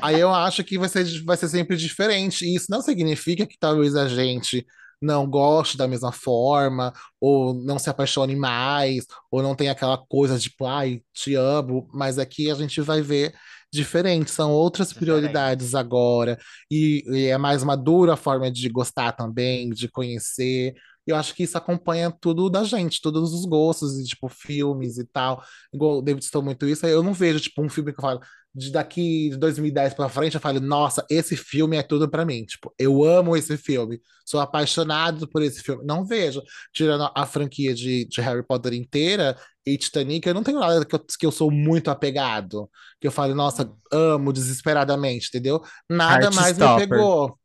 Aí eu acho que vai ser, vai ser sempre diferente. E isso não significa que talvez a gente não goste da mesma forma, ou não se apaixone mais, ou não tenha aquela coisa tipo, ai, te amo, mas aqui a gente vai ver diferente, são outras prioridades agora, e, e é mais madura a forma de gostar também, de conhecer. Eu acho que isso acompanha tudo da gente, todos os gostos, e, tipo, filmes e tal. Igual o David citou muito isso, eu não vejo, tipo, um filme que eu falo, de daqui de 2010 pra frente, eu falo, nossa, esse filme é tudo pra mim. Tipo, eu amo esse filme, sou apaixonado por esse filme. Não vejo, tirando a franquia de, de Harry Potter inteira e Titanic, eu não tenho nada que eu, que eu sou muito apegado. Que eu falo, nossa, amo desesperadamente, entendeu? Nada mais me pegou.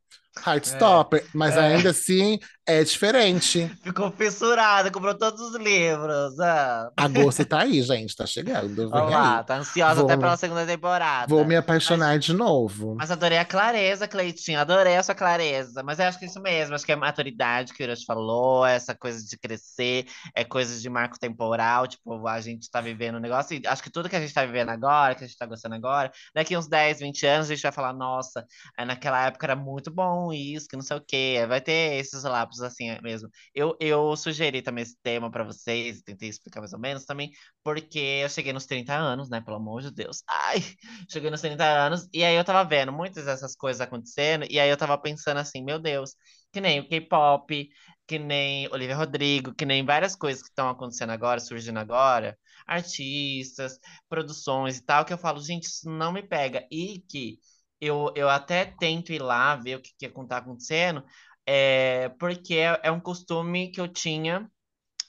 Heartstopper, mas É. ainda assim é diferente. Ficou fissurada, comprou todos os livros. Ah. Agosto tá aí, gente, tá chegando. Vem lá, tá ansiosa Vou- até pela segunda temporada. Vou me apaixonar de novo. Mas adorei a clareza, Cleitinho. Adorei a sua clareza. Mas eu acho que é isso mesmo. Acho que é a maturidade que o Hiroshi falou, essa coisa de crescer, é coisa de marco temporal. Tipo, a gente tá vivendo um negócio. E acho que tudo que a gente tá vivendo agora, que a gente tá gostando agora, daqui uns 10, 20 anos, a gente vai falar, nossa, aí naquela época era muito bom isso, que não sei o quê. Vai ter esses lapsos assim é mesmo. Eu, eu sugeri também esse tema pra vocês, tentei explicar mais ou menos também, porque eu cheguei nos 30 anos, né? Pelo amor de Deus. Ai, cheguei nos 30 anos, e aí eu tava vendo muitas dessas coisas acontecendo, e aí eu tava pensando assim, meu Deus, que nem o K-pop, que nem Olivia Rodrigo, que nem várias coisas que estão acontecendo agora, surgindo agora, artistas, produções e tal, que eu falo, gente, isso não me pega. E que eu, eu até tento ir lá ver o que, que tá acontecendo, é, porque é, é um costume que eu tinha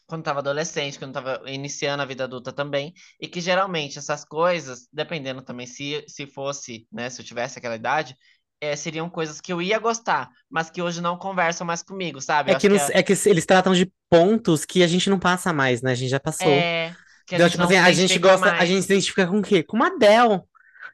quando estava adolescente, quando estava iniciando a vida adulta também, e que geralmente essas coisas, dependendo também se, se fosse, né, se eu tivesse aquela idade, eh, seriam coisas que eu ia gostar, mas que hoje não conversam mais comigo, sabe? É que, que nos- é que eles tratam de pontos que a gente não passa mais, né? A gente já passou. é, que a Então, gente tipo assim, a gente gosta, a mais. gente se identifica com o quê? Com uma Adele.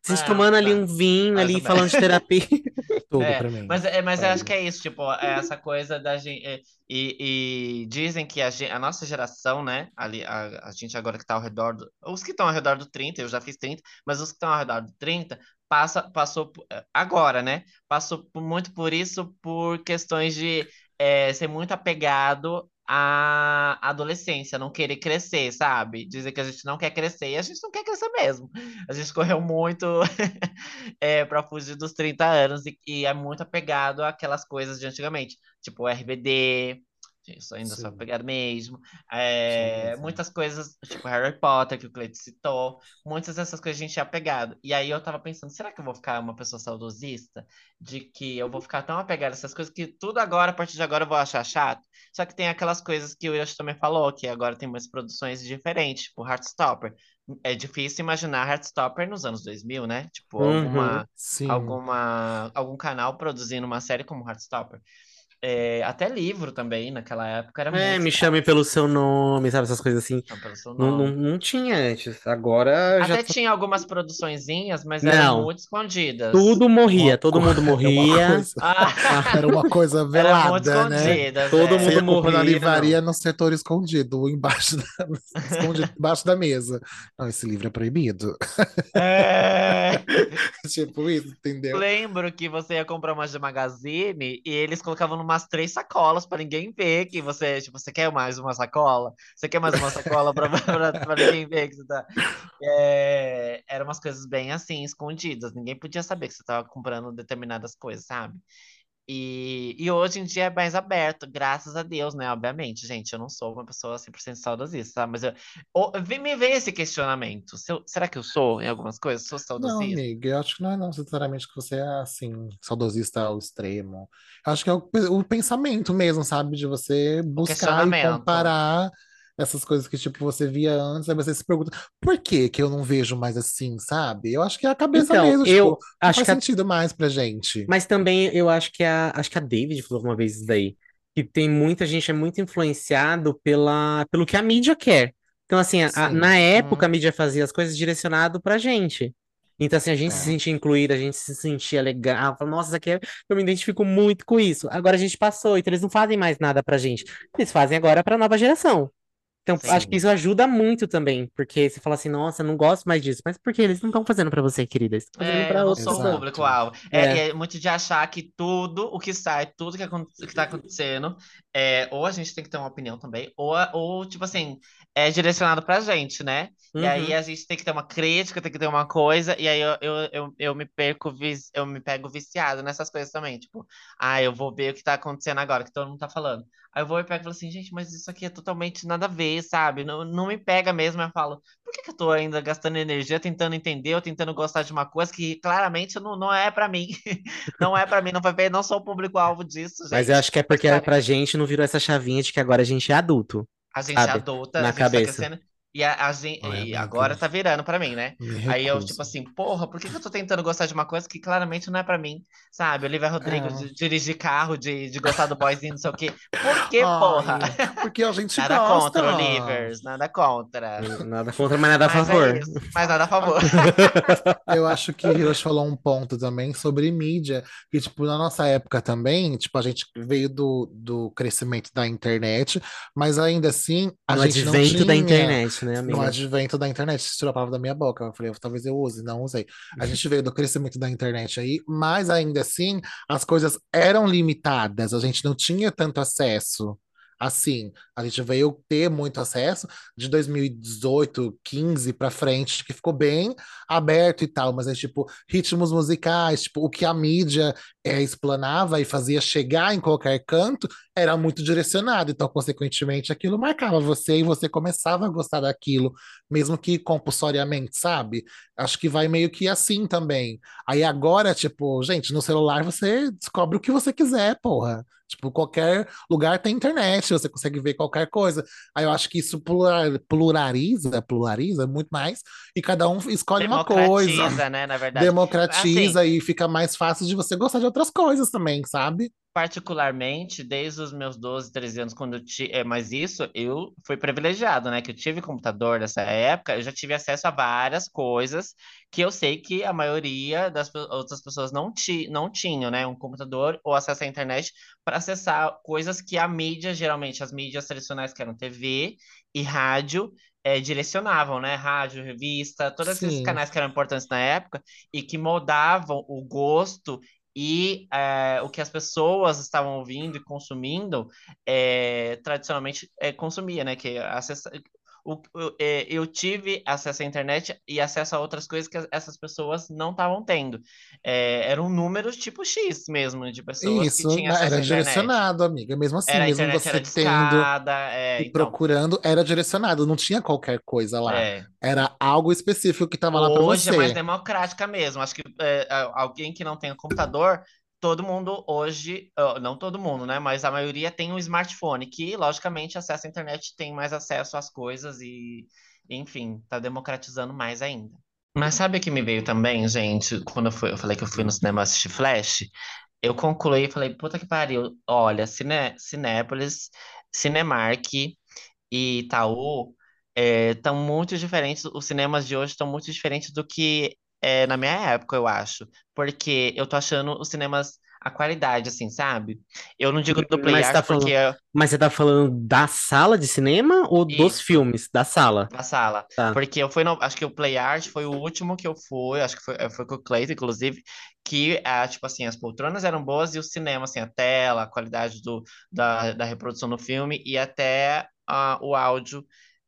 A gente Ah, tomando ali tá. um vinho, Mais ali menos. falando de terapia. Tudo É, pra mim. Mas, é, mas eu acho Sério. que é isso, tipo, é essa coisa da gente. é, E, e dizem que a, a nossa geração, né? Ali, a, a gente agora que tá ao redor do. Os que estão ao redor do 30, eu já fiz 30, mas os que estão ao redor do 30, passa, passou. por- Agora, né? Passou por- muito por isso, por questões de é, ser muito apegado à adolescência, não querer crescer, sabe? Dizer que a gente não quer crescer e a gente não quer crescer mesmo. A gente correu muito é, para fugir dos 30 anos e, e é muito apegado àquelas coisas de antigamente, tipo RBD, isso ainda Sim. apegado mesmo, é, Sim, sim. muitas coisas, tipo Harry Potter, que o Cleiton citou, muitas dessas coisas a gente é apegado. E aí eu tava pensando, será que eu vou ficar uma pessoa saudosista? De que eu vou ficar tão apegado a essas coisas que tudo agora, a partir de agora, eu vou achar chato? Só que tem aquelas coisas que o Yoshi também falou, que agora tem umas produções diferentes, tipo Heartstopper. É difícil imaginar Heartstopper nos anos 2000, né? Tipo, Uhum. alguma, alguma, algum canal produzindo uma série como Heartstopper. É, até livro também, naquela época, era É, muito me chame pelo seu nome, sabe? Essas coisas assim. Não, pelo seu Não, não, nome. não tinha antes. Agora já Até tá- tinha algumas produçõezinhas, mas eram Não. muito escondidas. tudo morria, Uma todo mundo morria. coisa- Ah, Era uma coisa eram muito velada, né? escondidas. Todo é. Você mundo ia comprar na morria, livraria no setor escondido, embaixo da, escondido embaixo da mesa. Não, esse livro é proibido. É. tipo isso, entendeu? Lembro que você ia comprar uma de magazine e eles colocavam umas três sacolas pra ninguém ver que você, tipo, você quer mais uma sacola? Você quer mais uma sacola pra ninguém ver que você tá. É, eram umas coisas bem assim, escondidas. Ninguém podia saber que você tava comprando determinadas coisas, sabe? E, e hoje em dia é mais aberto, graças a Deus, né? Obviamente, gente, eu não sou uma pessoa 100% saudosista, tá? Mas eu, vi- me veio esse questionamento. Se eu- será que eu sou em algumas coisas? Sou Não, saudosista? amiga, eu acho que não é não, necessariamente que você é assim, saudosista ao extremo. Eu acho que é o, o pensamento mesmo, sabe? De você buscar e comparar essas coisas que, tipo, você via antes, aí você se pergunta, por que que eu não vejo mais assim, sabe? Eu acho que é a cabeça Então, mesmo, eu tipo, não acho faz que a sentido mais pra gente. Mas também eu acho que a, acho que a David falou uma vez isso daí, que tem muita gente é muito influenciado pela, pelo que a mídia quer. Então, assim, a- a- na época a Hum. mídia fazia as coisas direcionado pra gente. Então, assim, a gente se É. sentia incluída, a gente se sentia legal. Fala, Nossa, isso aqui é... eu me identifico muito com isso. Agora a gente passou, então eles não fazem mais nada pra gente. Eles fazem agora pra nova geração. Então, acho que Sim. isso ajuda muito também, porque você fala assim, nossa, não gosto mais disso. Mas por que eles não estão fazendo pra você, querida? Eles estão fazendo É, pra eu não sou o público-alvo. É, É. é muito de achar que tudo o que sai, tudo que, que tá acontecendo, é, ou a gente tem que ter uma opinião também, ou, ou tipo assim, é direcionado pra gente, né? E aí Uhum. a gente tem que ter uma crítica, tem que ter uma coisa, e aí eu, eu, eu, eu me perco, eu me pego viciado nessas coisas também. Tipo, ah, eu vou ver o que tá acontecendo agora, que todo mundo tá falando. Aí eu vou e pego e falo assim, gente, mas isso aqui é totalmente nada a ver, sabe? Não, não me pega mesmo. Eu falo, por que que eu tô ainda gastando energia tentando entender ou tentando gostar de uma coisa que claramente não, não é pra mim? Não é pra mim, não vai ver, não sou o público-alvo disso, Mas eu gente. acho que é porque sério. pra gente não virou essa chavinha de que agora a gente é adulto, A gente é sabe? adulta, a Na gente tá cabeça. crescendo. E, a, a Ai, e agora tá virando pra mim, né? me Aí eu, tipo assim, porra, por que que eu tô tentando gostar de uma coisa que claramente não é pra mim? Sabe? Olivia Rodrigo É. de dirigir carro, de, de gostar do boyzinho, não sei o quê. Por que, porra? Ai, porque a gente Nada gosta. contra, Olivers, nada contra. Nada contra, mas nada a Mas é favor. isso, mas nada a favor. Eu acho que Hiroshi falou um ponto também sobre mídia, que, tipo, na nossa época também, tipo, a gente veio do, do crescimento da internet, mas ainda assim, a No gente não advento da tinha- internet, né, No amiga? advento da internet, você tirou a palavra da minha boca. Eu falei, talvez eu use, não usei. A gente veio do crescimento da internet aí, mas ainda assim, as coisas eram limitadas, a gente não tinha tanto acesso. Assim, a gente veio ter muito acesso de 2018, 15 para frente, que ficou bem aberto e tal, mas é tipo ritmos musicais, tipo o que a mídia é, explanava e fazia chegar em qualquer canto era muito direcionado, então consequentemente aquilo marcava você e você começava a gostar daquilo, mesmo que compulsoriamente, sabe? Acho que vai meio que assim também. Aí agora, tipo, gente, no celular você descobre o que você quiser, porra. Tipo, qualquer lugar tem internet, você consegue ver qualquer coisa. Aí eu acho que isso plural- pluraliza, pluraliza muito mais, e cada um escolhe uma coisa, Democratiza, né, na verdade. democratiza Assim, e fica mais fácil de você gostar de outras coisas também, sabe? particularmente, desde os meus 12, 13 anos, quando eu tive. Mas isso eu fui privilegiado, né? Que eu tive computador nessa época, eu já tive acesso a várias coisas que eu sei que a maioria das outras pessoas não, ti, não tinham, né? Um computador ou acesso à internet para acessar coisas que a mídia, geralmente as mídias tradicionais, que eram TV e rádio, eh, direcionavam, né? Rádio, revista, todos esses Sim. canais que eram importantes na época e que moldavam o gosto e eh, o que as pessoas estavam ouvindo e consumindo, eh, tradicionalmente eh, consumia, né? Que acessa... o, o- eh, eu tive acesso à internet e acesso a outras coisas que as- essas pessoas não estavam tendo. Eh, eram números tipo X mesmo, de pessoas que Isso, tinham né, acesso era à internet. direcionado, amiga. Mesmo assim, Era, mesmo você tendo é, e então, procurando, era direcionado, não tinha qualquer coisa lá. é. Era algo específico que estava lá para Hoje é mais você. democrática mesmo. Acho que é, alguém que não tem computador, todo mundo hoje, não todo mundo, né? Mas a maioria tem um smartphone, que logicamente acessa a internet, tem mais acesso às coisas e, enfim, tá democratizando mais ainda. Mas sabe o que me veio também, gente, quando eu, fui, eu falei que eu fui no cinema assistir Flash? eu concluí e falei, puta que pariu. Olha, Cine, Cinépolis, Cinemark e Itaú estão muito diferentes. Os cinemas de hoje estão muito diferentes do que é, na minha época, eu acho. Porque eu tô achando os cinemas a qualidade, assim, sabe? Eu não digo do Play Mas tá porque falando, mas você tá falando da sala de cinema ou dos isso, filmes? Da sala. na sala. Tá. Porque eu fui no, acho que o Play Art foi o último que eu fui, acho que foi, eh, foi com o Cleiton, inclusive, que, ah, tipo assim, as poltronas eram boas e o cinema, assim, a tela, a qualidade do, da, da reprodução do filme e até ah, o áudio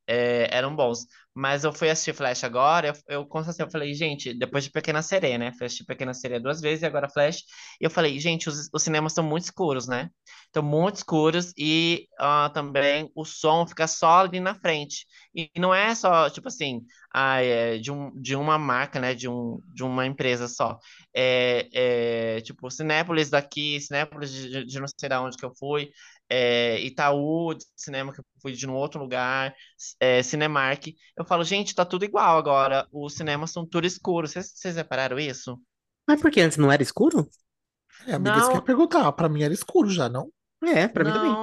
é, eram bons. Mas eu fui assistir Flash agora, eu, eu constatei, eu falei, gente, depois de Pequena Sereia, né? Fui Pequena Sereia duas vezes e agora Flash. E eu falei, gente, os, os cinemas estão muito escuros, né? Estão muito escuros e ah, também o som fica só ali na frente. E não é só, tipo assim, ah, é de, um, de uma marca, né? De, um, de uma empresa só. É, é, tipo, Cinépolis daqui, Cinépolis de de não sei de onde que eu fui é, Itaú de cinema, que eu fui de um outro lugar, é, Cinemark. Eu falo, gente, tá tudo igual agora. Os cinemas são tudo escuros. Vocês, repararam isso? Mas por que antes não era escuro? É, amiga, isso que eu ia Não, perguntar. Pra mim era escuro já, não? É, pra mim também.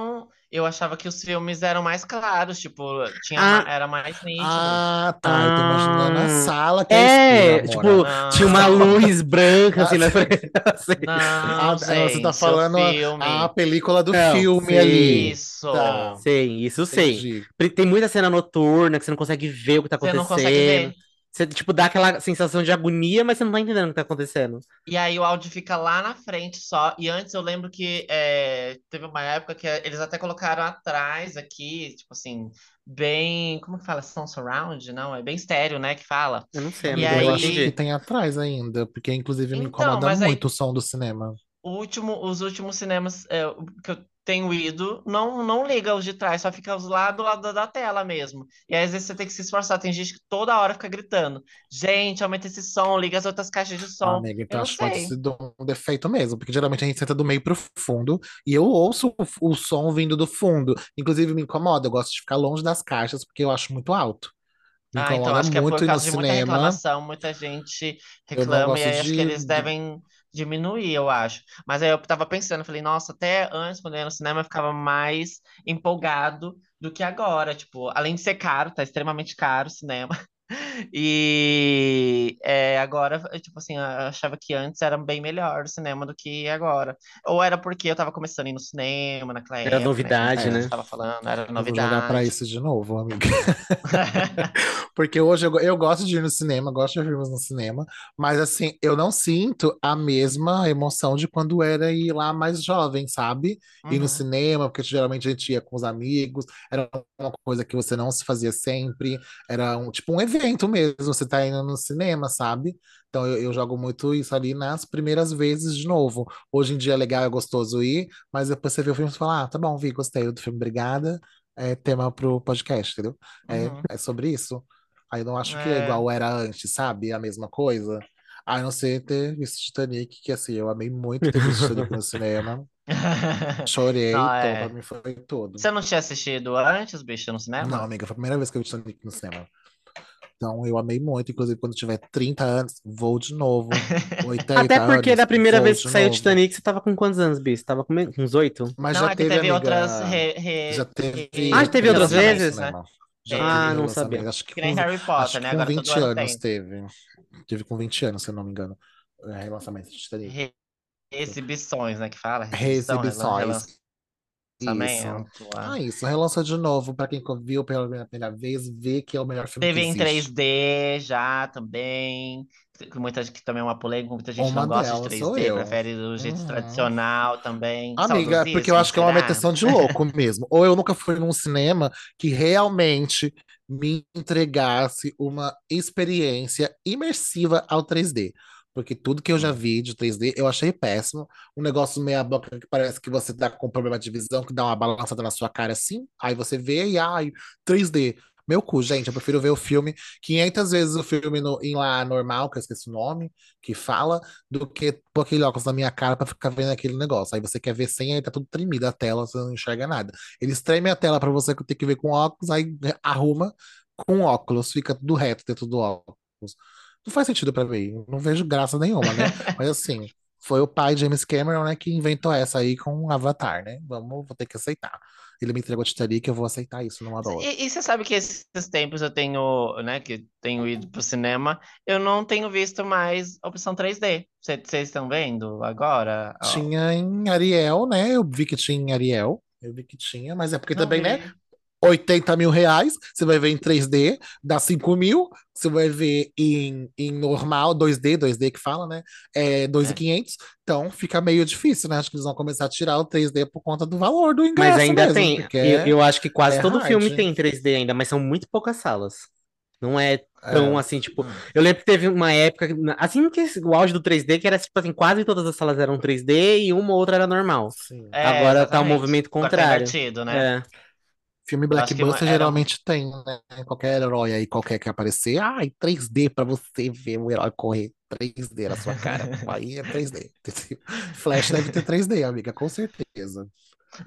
Não. Eu achava que os filmes eram mais claros, tipo, tinha Ah, era mais nítido. Ah, tá. Eu tô imaginando a ah, sala que é escura, é, tipo, amora. tinha uma Não, luz branca Ah, assim na frente. assim. ah, não, você tá gente, falando a, a película do Não, filme sei, ali. Isso. Tá, sei, isso sei. entendi. Pri- Tem muita cena noturna que você não consegue ver o que tá Você não consegue acontecendo. ver. Você, tipo, dá aquela sensação de agonia, mas você não tá entendendo o que tá acontecendo. E aí o áudio fica lá na frente só. E antes eu lembro que é, teve uma época que eles até colocaram atrás aqui, tipo assim, bem. Como que fala? Som surround? Não, é bem estéreo, né? Que fala. Eu não sei, E amigo, eu Eu acho que tem atrás ainda, porque inclusive me Então, incomoda mas aí muito o som do cinema. o último, os últimos cinemas é, que eu tenho ido não, não liga os de trás, só fica os lá do lado da tela mesmo. E aí, às vezes você tem que se esforçar. Tem gente que toda hora fica gritando: gente, aumenta esse som, liga as outras caixas de som. amiga, Eu então não acho que pode ser de um defeito mesmo, porque geralmente a gente senta do meio pro fundo e eu ouço o, o som vindo do fundo. Inclusive me incomoda, eu gosto de ficar longe das caixas porque eu acho muito alto. Me Ah, então acho que é por muito no causa de muita cinema. reclamação, muita gente Eu reclama, e aí acho que de, eles de- devem diminuir, eu acho. Mas aí eu tava pensando, falei, nossa, até antes, quando eu ia no cinema, eu ficava mais empolgado do que agora. Tipo, além de ser caro, tá extremamente caro o cinema. E é, agora, eu, tipo assim, eu achava que antes era bem melhor o cinema do que agora. Ou era porque eu tava começando a ir no cinema naquela Era época, né? Novidade, É, gente né? tava falando, era eu vou jogar pra novidade. isso de novo, amiga. Porque hoje eu, eu gosto de ir no cinema, gosto de ver filmes no cinema, mas assim, eu não sinto a mesma emoção de quando era ir lá mais jovem, sabe? Ir no Uhum. cinema, porque geralmente a gente ia com os amigos, era uma coisa que você não se fazia sempre, era um, tipo um evento mesmo, você tá indo no cinema, sabe? Então eu, eu jogo muito isso ali nas primeiras vezes de novo. Hoje em dia é legal, é gostoso ir, mas depois você vê o filme e fala, ah, tá bom, vi, gostei do filme, obrigada. É tema pro podcast, entendeu? É, Uhum. é sobre isso. Aí eu não acho que é É. igual era antes, sabe? A mesma coisa. A não ser ter visto Titanic, que assim, eu amei muito ter visto Titanic no cinema. Chorei, Não, então pra é. mim foi tudo. Você não tinha assistido antes, bicho, no Não, cinema? amiga, foi a primeira vez que eu vi Titanic no cinema. Então eu amei muito, inclusive quando tiver 30 anos, vou de novo. 80 Até porque anos, da primeira vez que saiu novo. Titanic, você tava com quantos anos, Bis? Você tava com uns oito? Mas Não, já é teve, teve outras re, re, Já teve, Ah, já teve outras vezes? né? Já Ah, não sabia. Acho que Que nem com, Harry acho Potter, que né? com Agora todo 20 ano anos tem. teve. Teve com 20 anos, se eu não me engano. É, relançamento de Titanic. Re- Exibições, né? Que fala? Exibição, Reexibições. Isso. ah. Isso. Relança de novo pra quem viu pela primeira vez, vê que é o melhor filme Teve em existe. 3D já também. Muita, que também é uma polêmica, muita gente Uma não gosta de delas sou 3D, eu. prefere do jeito Uhum. tradicional também. Amiga, é porque eu Saudosismo, acho que é uma será? meteção de louco mesmo. Ou eu nunca fui num cinema que realmente me entregasse uma experiência imersiva ao 3D. Porque tudo que eu já Hum. vi de 3D eu achei péssimo. Um negócio meia boca que parece que você tá com problema de visão, que dá uma balançada na sua cara assim. Aí você vê e ai, 3D. Meu cu, gente, eu prefiro ver o filme 500 vezes o filme no, em lá normal, que eu esqueci o nome, que fala, do que pôr aquele óculos na minha cara pra ficar vendo aquele negócio. Aí você quer ver sem, aí tá tudo tremido a tela, você não enxerga nada. Eles tremem a tela pra você ter que ver com óculos, aí arruma com óculos, fica tudo reto dentro do óculos. Não faz sentido pra mim, não vejo graça nenhuma, né? Mas assim, Foi o pai James Cameron, né, que inventou essa aí com Avatar, né? Vamos, vou ter que aceitar. Ele me entregou Titanic, eu vou aceitar isso numa boa. E, e você sabe que esses tempos eu tenho, né, que tenho ido pro cinema, eu não tenho visto mais opção 3D. Cê- Vocês estão vendo agora? Tinha em Ariel, né? Eu vi que tinha em Ariel. Eu vi que tinha, mas é porque não também, né? Vi. 80 mil reais, você vai ver em 3D, dá 5 mil, você vai ver em, em normal, 2D, 2D que fala, né? É É. 2.500, então fica meio difícil, né? Acho que eles vão começar a tirar o 3D por conta do valor do Mas ingresso ainda mesmo, tem. Eu, é, eu acho que quase é todo filme hard. tem 3D ainda, mas são muito poucas salas. Não é tão É. assim, tipo. Eu lembro que teve uma época, assim que o auge do 3D, que era tipo assim, quase todas as salas eram 3D e uma ou outra era normal. Sim. É, Agora tá o exatamente. movimento tá contrário. invertido, né? É. Filme blockbuster era- geralmente tem, né? Qualquer herói aí, qualquer que aparecer, ai, 3D pra você ver o herói correr 3D na sua cara. Aí é 3D. Flash deve ter 3D, amiga, com certeza.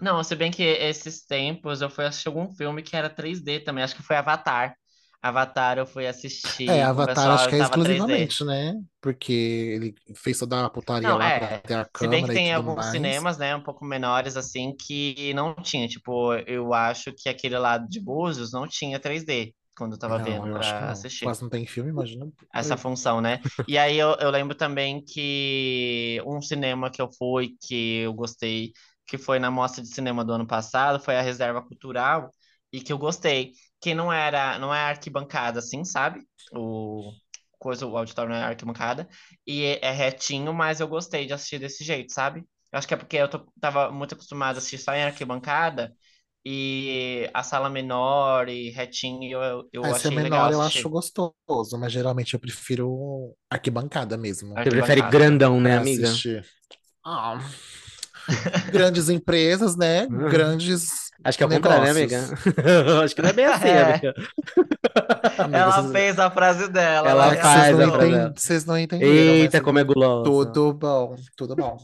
Não, se bem que esses tempos eu fui assistir algum filme que era 3D também, acho que foi Avatar. Avatar eu fui assistir É, com o Avatar acho que é tava 3D. exclusivamente, né? Porque ele fez toda a putaria Não, lá é. pra ter a Se bem que câmera tem alguns mais. cinemas, né, um pouco menores, assim, que não tinha. Tipo, eu acho que aquele lado de Búzios não tinha 3D quando eu tava Não, vendo eu acho que pra não. assistir. Quase não tem filme, imagina. essa função, né? E aí eu, eu lembro também que um cinema que eu fui, que eu gostei, que foi na Mostra de Cinema do ano passado, foi a Reserva Cultural, e que eu gostei. Que não era, não é arquibancada, assim, sabe? O coisa, o auditório não é arquibancada, e é, retinho, mas eu gostei de assistir desse jeito, sabe? Eu acho que é porque eu tô, tava muito acostumado a assistir só em arquibancada, e a sala menor e retinho eu, eu Esse é achei legal menor eu acho gostoso, mas geralmente eu prefiro arquibancada mesmo Você prefere grandão, né, amiga? Ah, grandes empresas, né? Grandes Acho que é o contrário, né, amiga? Acho que não é bem assim, É. amiga. Ela vocês- fez a frase dela. Ela ela faz vocês não, frase enten- dela. vocês não entenderam, Eita, como é gulosa. tudo bom, tudo bom.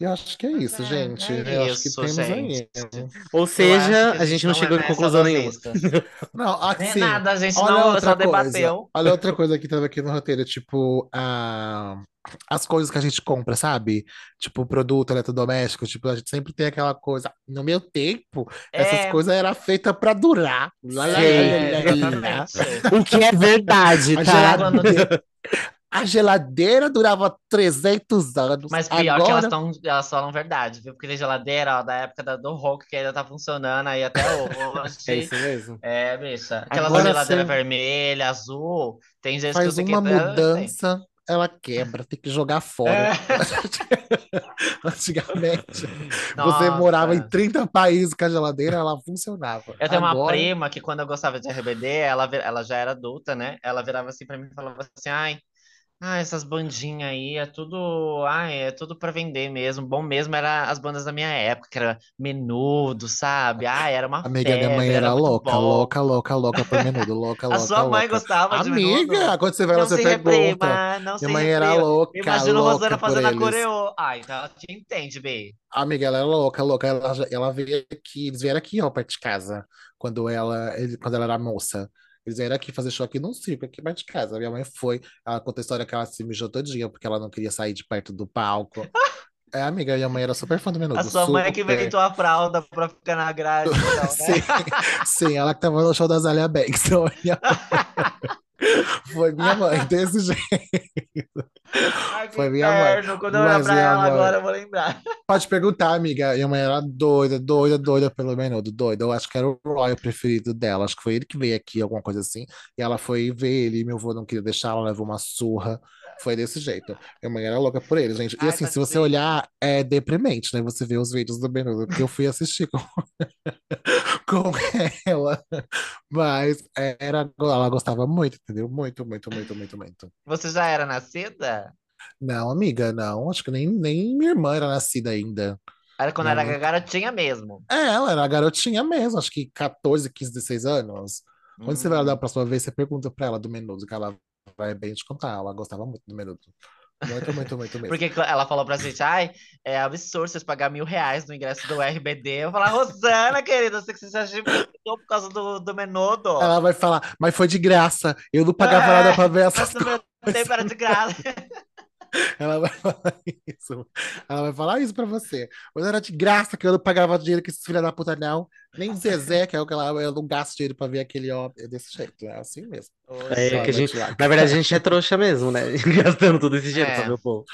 E eu acho que é isso, é, gente. é eu acho que isso, temos gente. aí. Ou seja, que a gente não chegou em é conclusão nenhuma. saudosista. Não, Nem assim, nada, a gente olha não outra só coisa. debateu. Olha outra coisa que tava aqui no roteiro, tipo, a... as coisas que a gente compra, sabe? Tipo, produto eletrodoméstico, tipo, a gente sempre tem aquela coisa. No meu tempo, essas É. coisas eram feitas pra durar. Lá, lá, lá, É, lá, lá, lá. exatamente. O que é verdade, tá? a geladeira durava 300 anos. Mas pior que elas, Agora, tão, elas falam verdade, viu? Porque tem geladeira, ó, da época da- do Hulk, que ainda tá funcionando aí até É hoje. isso mesmo. É, bicha. Aquelas Agora geladeiras você- vermelha, azul, tem eu faz que uma tá- mudança, ela quebra, tem que jogar fora. É. Antigamente, você morava em Nossa. 30 países com a geladeira, ela funcionava. Eu tenho uma Agora, prima que quando eu gostava de RBD, ela, ela já era adulta, né? Ela virava assim pra mim e falava assim, ai, ai, essas bandinhas aí é tudo, ai, é tudo pra vender mesmo. Bom mesmo era as bandas da minha época, que era Menudo, sabe? Ai, era uma Amiga, minha mãe febre, era muito louca, louca, louca, louca por menudo, louca, A louca, sua mãe louca. gostava de Menudo? Amiga, quando você vai lá, você pergunta. reprima, não Minha mãe era reprima. louca, Imagina louca Rosana fazendo a coreô. Ah, então ela te entende, B. Amiga, ela é louca, louca. Ela, ela veio aqui, eles vieram aqui, ó, perto de casa, quando ela, quando ela era moça. Eles vieram aqui fazer show aqui num circo, aqui perto de casa. Minha mãe foi, ela conta a história que ela se mijou todinha, porque ela não queria sair de perto do palco. É, amiga, minha mãe era super fã do Menudo, A sua mãe é que super. inventou a fralda pra ficar na grade, então, né? Sim, sim, ela que tava no show da Zélia Banks. Então, minha mãe- Foi minha mãe, desse jeito. Ai, Foi minha mãe. Quando eu olhar pra ela mãe- agora, eu vou lembrar. Pode perguntar, amiga. Minha mãe era doida, doida, doida pelo Menudo, doida. Eu acho que era o Roy o preferido dela. Acho que foi ele que veio aqui, alguma coisa assim. E ela foi ver ele, meu avô não queria deixar, ela levou uma surra. Foi desse jeito. Minha mãe era louca por ele, gente. E Ai, assim, se você olhar, é deprimente, né? Você vê os vídeos do Menudo, porque eu fui assistir com, com ela. Mas era, ela gostava muito, entendeu? Muito, muito, muito, muito, muito. Você já era nascida? Não, amiga, não. Acho que nem, nem minha irmã era nascida ainda. Era quando Minha era mãe- garotinha mesmo. É, ela era garotinha mesmo, acho que 14, 15, 16 anos. Quando você vai lá da Hum. próxima vez, você pergunta pra ela do Menudo, que ela vai bem te contar. Ela gostava muito do Menudo. Muito, muito, muito mesmo. Porque ela falou pra gente, ai, é absurdo vocês pagar mil reais no ingresso do RBD. Eu falei, Rosana, querida, você que você já por causa do, do Menudo. Ela vai falar, mas foi de graça. Eu não pagava É, nada pra ver essas meu tempo era de graça. Ela vai falar isso. Ela vai falar isso pra você. Mas era de graça que eu não pagava dinheiro com esses filha da puta, não. Nem Zezé, que é o que ela, eu não gasto dinheiro pra ver aquele homem. É desse jeito, é assim mesmo. É que a gente, lá. na verdade, a gente é trouxa mesmo, né? Gastando todo esse dinheiro É. pra ver o povo.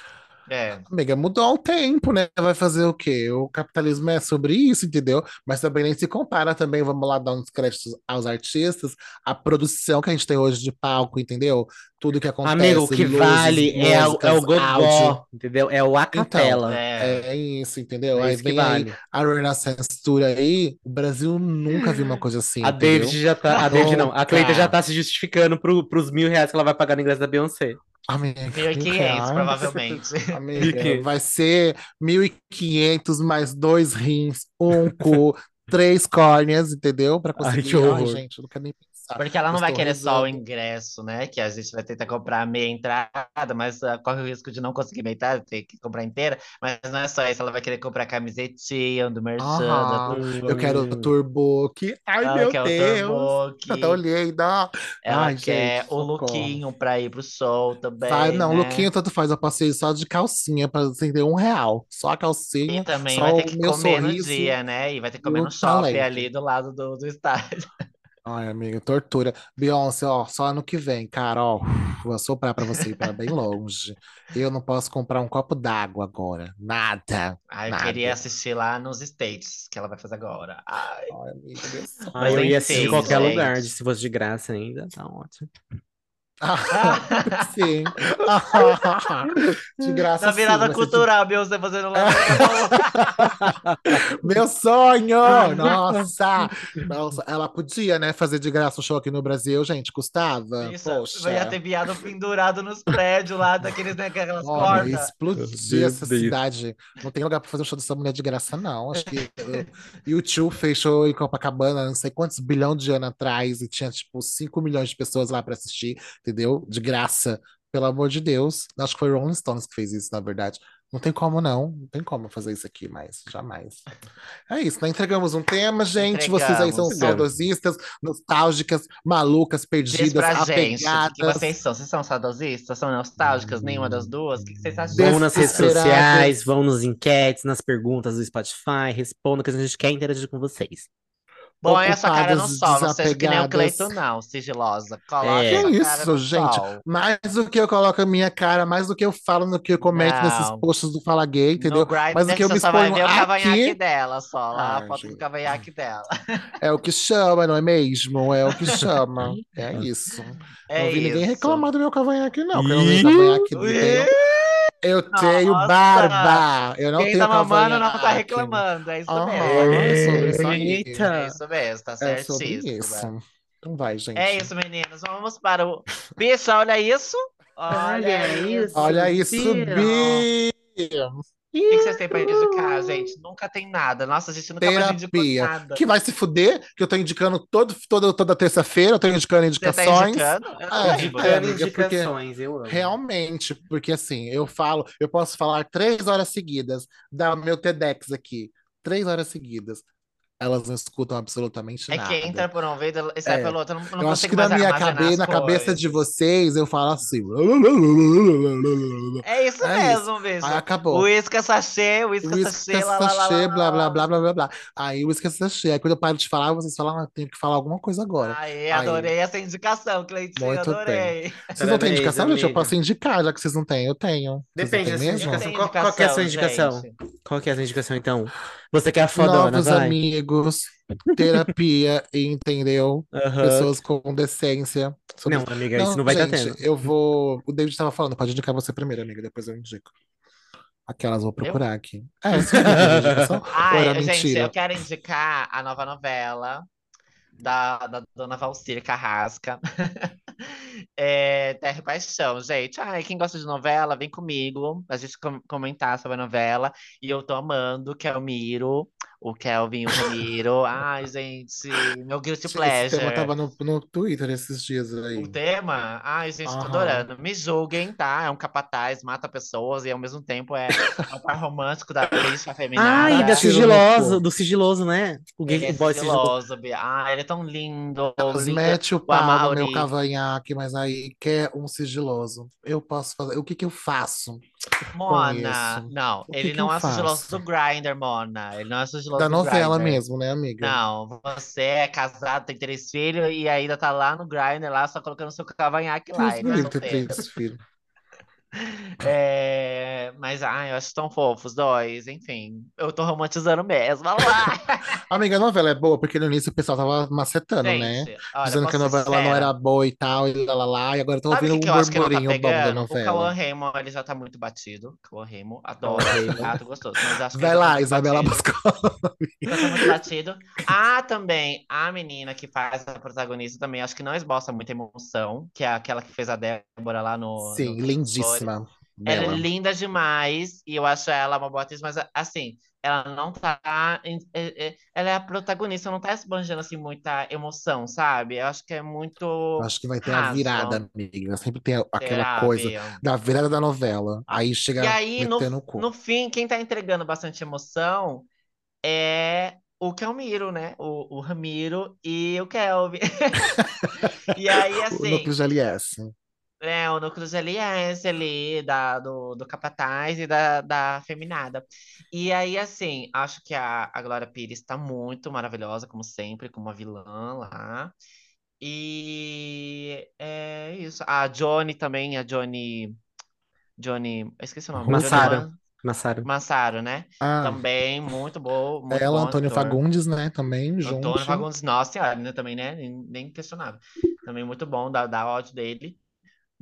É. Amiga, mudou o tempo, né? Vai fazer o quê? O capitalismo é sobre isso, entendeu? Mas também nem se compara também, vamos lá dar uns créditos aos artistas, a produção que a gente tem hoje de palco, entendeu? Tudo que acontece, Amigo, o que luzes, vale é, o- é o gogó, entendeu? É o a Então. É. É isso, entendeu? É Aí isso que vem aí vale. a Renaissance Tour aí, o Brasil nunca viu uma coisa assim, A entendeu? David já tá. A David não. A. Cleita já tá se justificando pro, pros mil reais que ela vai pagar no ingresso da Beyoncé. Amiga, 1.500, reais. provavelmente. Amiga, 1.500. vai ser 1.500 mais dois rins, um cu, três córneas, entendeu? Pra Ai, conseguir. que horror. gente, eu não quero nem pensar. Porque ela não vai querer só o ingresso, né? Que a gente vai tentar comprar meia entrada, mas ah, corre o risco de não conseguir meia entrada, ter que comprar inteira. Mas não é só isso, ela vai querer comprar camisetinha do Merchan. Turbo. Eu quero o Turbook. Ai, Ela meu Deus. Tá tão linda. ela Ai, quer gente, o socorro. lookinho pra ir pro show também, não, né? Luquinho tanto faz. Eu passei só de calcinha pra acender um real. Só a E calcinha, também só vai ter que comer no sorriso dia, né? E vai ter que e comer o no shopping talento. ali do lado do, do estádio. Ai, amiga, tortura. Beyoncé, ó, só ano que vem, cara, ó. Vou soprar pra você ir pra bem longe. Eu não posso comprar um copo d'água agora. Nada. Ai, eu Nada. queria assistir lá nos States, que ela vai fazer agora. Ai, Ai, amiga. Ah, eu ia assistir em qualquer gente. lugar, se fosse de graça ainda, tá ótimo. Ah, sim. De graça, Na sim, virada ser de- cultural, Beyoncé fazendo lá. Meu sonho! Nossa! Nossa, ela podia, né, fazer de graça o show aqui no Brasil, gente, custava. Isso, Poxa. ia ter viado pendurado nos prédios lá, daqueles, né, aquelas Olha, cordas. explodir essa Deus. cidade. Não tem lugar pra fazer o show dessa mulher de graça, não. Acho que o YouTube fechou em Copacabana, não sei quantos bilhões de anos atrás, e tinha, tipo, 5 milhões de pessoas lá pra assistir, entendeu? De graça. Pelo amor de Deus. Acho que foi Rolling Stones que fez isso, na verdade. Não tem como, não. Não tem como fazer isso aqui mais. Jamais. É isso, né? Entregamos um tema, gente. Vocês aí são saudosistas, nostálgicas, malucas, Diz perdidas, pra gente o que, que apegadas. vocês são. Vocês são saudosistas? São nostálgicas? Nenhuma das duas? O que, vocês acham? Vão nas redes sociais, vão nos enquetes, nas perguntas do Spotify, respondam que a gente quer interagir com vocês. Põe essa cara no sol, não seja que nem o. Cleiton, não, sigilosa. Coloca É. essa Que cara isso, no gente? sol. Mais do que eu coloco a minha cara, mais do que eu falo no que eu comento nesses Não. posts do Fala Gay, entendeu? Mas o que eu me só vai exponho ver o cavanhaque aqui dela, só. Lá Ai, a foto gente. do cavanhaque dela. é o que chama, não é mesmo? É o que chama. É isso. É não vi ninguém isso. reclamar do meu cavanhaque, não. porque Eu não Ih, cavanhaque, não tenho. Eu tenho Nossa. barba. Eu não Quem tenho tá mamando não tá reclamando, é isso Aham, mesmo. é sobre isso. Eita. É isso mesmo, tá É sobre certíssimo. isso. Então vai, gente. É isso, meninas. Vamos para o. Bicha, olha isso. Olha Olha isso. Olha isso. Bi! O que que vocês têm pra indicar, gente? Nunca tem nada. Nossa, a gente nunca mais indicou Terapia. nada. Que vai se fuder, que eu tô indicando todo, todo, toda terça-feira, eu tô indicando Você tá indicações. indicando? Eu não Ah, lembro. indicando. Porque indicações, eu amo. Realmente, porque assim, eu falo, eu posso falar três horas seguidas, dar meu TEDx aqui, três horas seguidas. Elas não escutam absolutamente É nada. que entra por um ouvido e sai É. pelo outro. Eu não, não Eu acho que na minha cabeça, na cabeça de vocês, eu falo assim. É isso É mesmo, bicho. Aí acabou. Uísca sachê, Whisky sachê, lá, sachê, lá, blá, blá, lá. blá, blá, blá, blá. Aí o whisky sachê. Aí quando eu paro de falar, vocês falam, ah, tenho que falar alguma coisa agora. Aí. adorei essa indicação, Cleitinho, Muito bem. adorei. Vocês não têm indicação, gente? Eu amiga. posso indicar, já que vocês não têm, eu tenho. Depende têm da sua mesmo? indicação. Qual- qual que é a sua indicação? gente. Qual que é a sua indicação, então? Você quer a fodona, Novos vai? amigos, terapia, entendeu? Aham. Pessoas com decência. sobre Não, amiga, isso não vai estar gente, tendo. eu vou. O David estava falando, pode indicar você primeiro, amiga, depois eu indico. Aquelas vou procurar aqui. É, isso é Ai, gente, mentira? eu quero indicar a nova novela da, da Dona Valcir Carrasca. É, Terra e Paixão, gente. Ai, quem gosta de novela, vem comigo a gente com- comentar sobre a novela. E eu tô amando, que é o Miro, O Kelvin e o Ramiro. Ai, gente, meu guilty Esse tema pleasure. tava no, no Twitter esses dias O aí. tema? Ai, gente, tô Aham. adorando. Me julguem, tá? É um capataz, mata pessoas e ao mesmo tempo é, é o par romântico da bicha afeminada. Ai, da sigiloso, do sigiloso, né? O gay, Ele é o boy sigiloso. Ah, ele é tão lindo. Mas lindo. mete o O pau no meu cavanhaque, mas aí quer um sigiloso. Eu posso fazer. O que que eu faço? Mona, isso. não, O que ele que não é faço? do Grindr, Mona. Ele não é sigiloso Da do novela Grindr. mesmo, né, amiga? Não, você é casado, tem três filhos e ainda tá lá no Grindr, lá só colocando seu cavanhaque lá, Deus e não é ter três filhos. É, mas, ai, eu acho tão fofos os dois, enfim. Eu tô romantizando mesmo, olha lá. Amiga, a novela é boa porque no início o pessoal tava macetando, né? Gente, olha, Dizendo que a posso ser novela não sincera. era boa e tal, e lá, lá, lá, e agora eu tô Sabe o ouvindo que, um que eu acho que não tá burburinho bom da pegando? O Cauã novela. Raymond, ele já tá muito batido. Cauã Raymond, adoro, Cauã Raymond. gato gostoso, mas acho que Vai ele tá lá, muito Isabela batido. Boscov. Já tá muito batido. Ah, também, a menina que faz a protagonista também, acho que não esboça muita emoção, que é aquela que fez a Débora lá no, no Sim, Ela é linda demais e eu acho ela uma boa atriz, mas assim, ela não tá. é- é- Ela é a protagonista, não tá esbanjando assim muita emoção, sabe? Eu acho que é muito Acho que vai ter a raso. virada, amiga. Sempre tem aquela Será, coisa Bia? da virada da novela. Aí E chega aí, no, o no fim, quem tá entregando bastante emoção é o Kelmiro, né? O, o Ramiro e o Kelvin. E aí, O assim. núcleo de LS. É, o núcleo de LS ali, da, do, do Capataz e da, da Feminada. E aí, assim, acho que a, a Glória Pires está muito maravilhosa, como sempre, como uma vilã lá. E é isso. A Johnny também, a Johnny. Johnny. Esqueci o nome. Massaro. Massaro. Massaro, né? Ah, Também muito boa, muito ela, bom Antônio ator. Fagundes, né? Também junto. Antônio Fagundes, nossa senhora, né, também, né? Nem, nem questionável. Também muito bom, dá, dá ódio dele.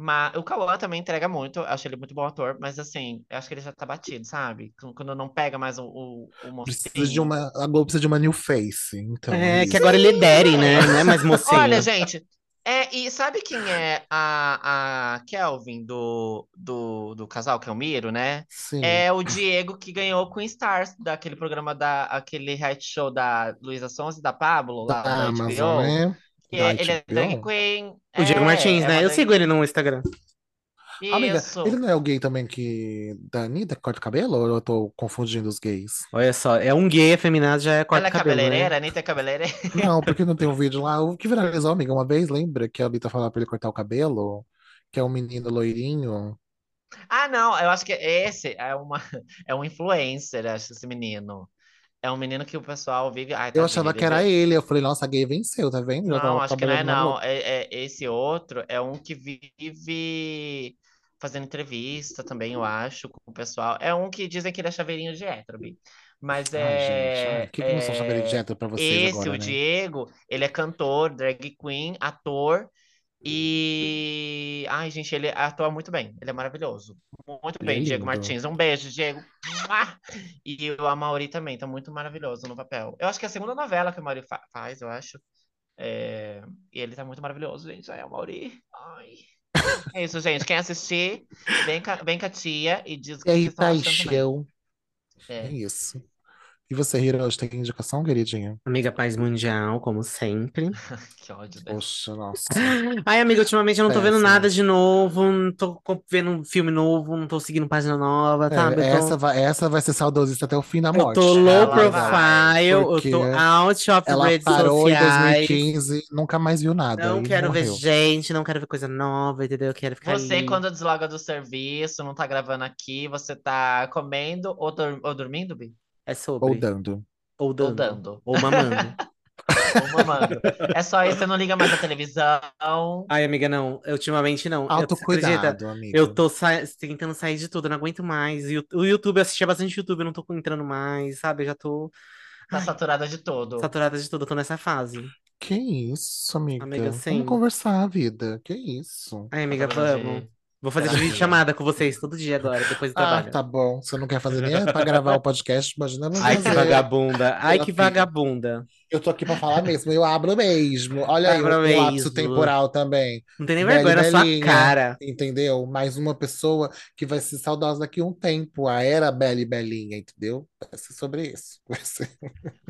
Mas o Cauã também entrega muito, eu acho ele muito bom ator, mas assim, eu acho que ele já tá batido, sabe? Quando- não pega mais o, o, o Precisa de mocinho. uma. A Globo precisa de uma new face. Então, É, é que agora ele é Daddy, né? Não é mais mocinho. Olha, gente, é, e sabe quem é a, a Kelvin do, do, do casal, que é o Miro, né? Sim. É o Diego que ganhou Queen Stars, daquele programa, da, aquele reality show da Luísa Sonza e da Pablo, lá Da da Amazon, HBO. né? Que Da é- ele é drag queen. O Diego é, Martins, é né? Eu drag- sigo ele no Instagram. Amiga, Isso. ele não é o gay também que. Da Anitta, que corta o cabelo? Ou eu tô confundindo os gays? Olha só, é um gay afeminado, já é corta Ela é cabelo, né? cabeleireira, a Anitta é cabeleireira. Não, porque não tem um vídeo lá. O que viralizou, amiga, uma vez, lembra que a Anitta falava pra ele cortar o cabelo? Que é um menino loirinho. Ah, não, eu acho que esse é uma é um influencer, acho esse menino. É um menino que o pessoal vive. Ai, Eu tadinho, achava que era ele. Eu falei, nossa, a gay venceu, tá vendo? Já Não, acho que não é não. É, é- esse outro é um que vive fazendo entrevista também, eu acho, com o pessoal. É um que dizem que ele é chaveirinho de hétero, Bi. Mas é. gente, ai, que que são chaveirinho de é, hétero pra vocês Esse, agora, o né? Diego, ele é cantor, drag queen, ator. E. Ai, gente, ele atua muito bem. Ele é maravilhoso. Muito é bem, Diego lindo. Martins. Um beijo, Diego. E o Amaury também, tá muito maravilhoso no papel. Eu acho que é a segunda novela que o Amaury fa- faz, eu acho. É, E ele tá muito maravilhoso, gente. Ai, Amaury. Ai. É isso, gente. Quem assistir, vem com, a- vem com a tia e diz que também. paixão. É. É isso. E você, Hiro, hoje tem indicação, queridinha? Amiga Paz Mundial, como sempre. Que ódio dela. Poxa, nossa. Ai, amiga, ultimamente eu não tô vendo nada de novo, não tô vendo um filme novo, não tô seguindo página nova, É, sabe? Eu tô, essa, vai, essa vai ser saudosista até o fim da eu morte. tô low Ela vai, profile, eu tô out of Ela redes parou em sociais. 2015, nunca mais viu nada. Não quero ver morreu. gente, não quero ver coisa nova, entendeu? Eu quero ficar Você, ali. quando desloga do serviço, não tá gravando aqui, você tá comendo ou, dur- ou dormindo, Bi? É sobre. Ou dando. Ou Ou dando. dando. Ou mamando. Ou mamando. É só isso, você não liga mais a televisão. Ai, amiga, não. Ultimamente não. Eu, você acredita? Autocuidado, amiga. Eu tô sa- tentando sair de tudo, eu não aguento mais. E O YouTube, eu assistia bastante YouTube, eu não tô entrando mais, sabe? Eu já tô Tá Ai. saturada de tudo. saturada de tudo, eu tô nessa fase. Que isso, amiga? Amiga, sim. Vamos conversar, vida. Que isso? Ai, amiga, vamos. Vou fazer Terapia. chamada com vocês todo dia agora, depois do Ah, trabalho. tá bom. Você não quer fazer nem pra gravar o podcast, imagina não Ai, que vagabunda. Ai, que vagabunda. Eu tô aqui pra falar mesmo, eu abro mesmo. Olha aí, o, Abro o lapso temporal também. Não tem nem vergonha na sua cara. Entendeu? Mais uma pessoa que vai ser saudosa daqui a um tempo. A era Bela e Belinha, entendeu? Vai ser sobre isso. Vai ser-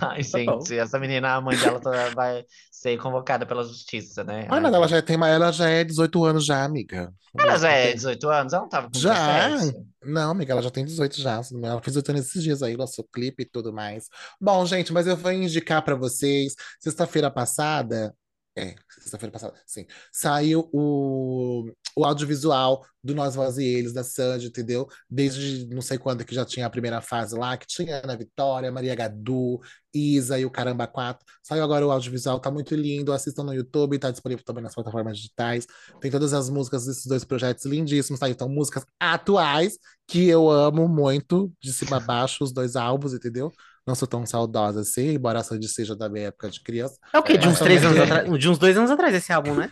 Ai, Tá gente, essa menina, a mãe dela tá- vai ser convocada pela justiça, né? Ah, não, ela já tem, ela já é 18 anos já, amiga. Ela já é Tem- 18 anos? Ela não tava com Já? 17? Não, amiga, ela já tem 18 já. Ela fez 18 anos esses dias aí, lançou clipe e tudo mais. Bom, gente, mas eu vou indicar pra vocês. Sexta-feira passada. É, sexta-feira passada, sim. Saiu o, o audiovisual do Nós, Vós e Eles, da Sandy, entendeu? Desde não sei quando que já tinha a primeira fase lá, que tinha Ana Vitória, Maria Gadu, Isa e o Caramba 4. Saiu agora o audiovisual, tá muito lindo. Assistam no YouTube, tá disponível também nas plataformas digitais. Tem todas as músicas desses dois projetos lindíssimos, tá? Então, músicas atuais que eu amo muito, de cima a baixo, os dois álbuns, entendeu? Não sou tão saudosa assim, embora a Sandy seja da minha época de criança. É o quê? De É, uns três também. anos atrás? De uns dois anos atrás esse álbum, né?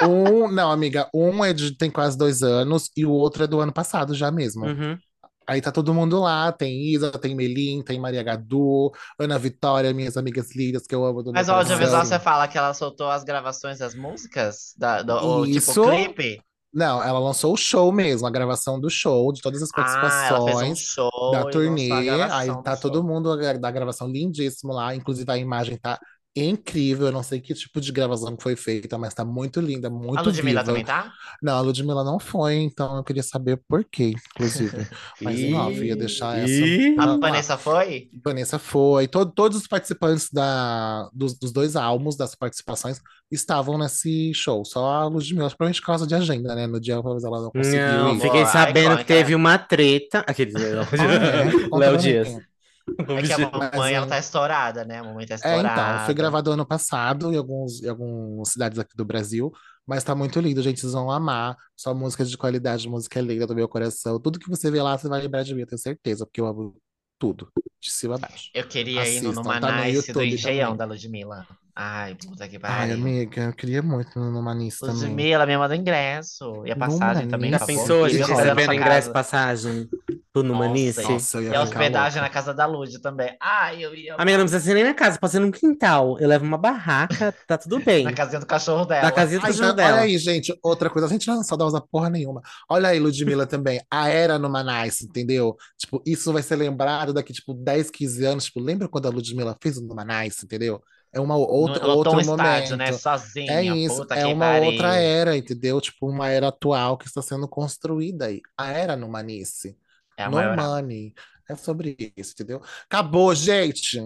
Não, um, não, amiga, um é de, tem quase dois anos e o outro é do ano passado já mesmo. Uhum. Aí tá todo mundo lá, tem Isa, tem Melim, tem Maria Gadu, Ana Vitória, minhas amigas lindas que eu amo do Mas o audiovisual, você fala que ela soltou as gravações das músicas? Da, do, o, tipo, Isso. clipe? Não, ela lançou o show mesmo, a gravação do show, de todas as Ah, ela fez um participações. show da turnê. Aí tá do todo show. mundo da da gravação lindíssimo lá. Inclusive a imagem tá incrível. Eu não sei que tipo de gravação que foi feita, mas tá muito linda, A muito Ludmilla viva. também tá? Não, a Ludmilla não foi, então eu queria saber por quê, inclusive. Mas em off, ia deixar essa. Pra A. Vanessa foi? Vanessa foi. To- todos os participantes da, dos, dos dois álbuns, das participações, estavam nesse show. Só a Ludmilla, provavelmente por causa de agenda, né? No dia talvez ela não conseguiu Não, ir. fiquei sabendo que icônica, teve né? uma treta. Aqueles. Ah, é? Léo Dias. mim. É que a mamãe, ela é- tá estourada, né? A mamãe tá É, estourada. então, foi gravado ano passado em alguns, em algumas cidades aqui do Brasil, mas tá muito lindo, gente, vocês vão amar. Só música de qualidade, música linda do meu coração. Tudo que você vê lá, você vai lembrar de mim, eu tenho certeza, porque eu amo tudo, de cima a baixo. Eu queria ir no Assistam, tá no do Encheião também. da Ludmilla. Ai, puta que Ai, pariu. amiga, eu queria muito no Manis também. Ludmilla me manda ingresso. E a passagem também, Numanice. Já pensou a gente rola. Recebendo ingresso casa. passagem pro Numanice? Nossa, Nossa, eu ia E ficar hospedagem louca. na casa da Lud também. Ai, eu ia Amiga, não precisa ser nem na casa, pode ser num quintal. Eu levo uma barraca, tá tudo bem. na casinha do cachorro dela. Na casinha do Ah, cachorro então, olha dela. aí, gente, outra coisa, a gente não é saudosa porra nenhuma. Olha aí, Ludmilla também, a era no Manice, entendeu? Tipo, isso vai ser lembrado daqui, tipo, 10, 15 anos. Tipo, lembra quando a Ludmilla fez o no Manice, entendeu? É uma outra, No- lotou outro um estádio, momento. né? Sozinha. É isso, Puta é uma outra era, entendeu? Tipo, uma era atual que está sendo construída aí. A era no Manice. É no maior. money. É sobre isso, entendeu? Acabou, gente.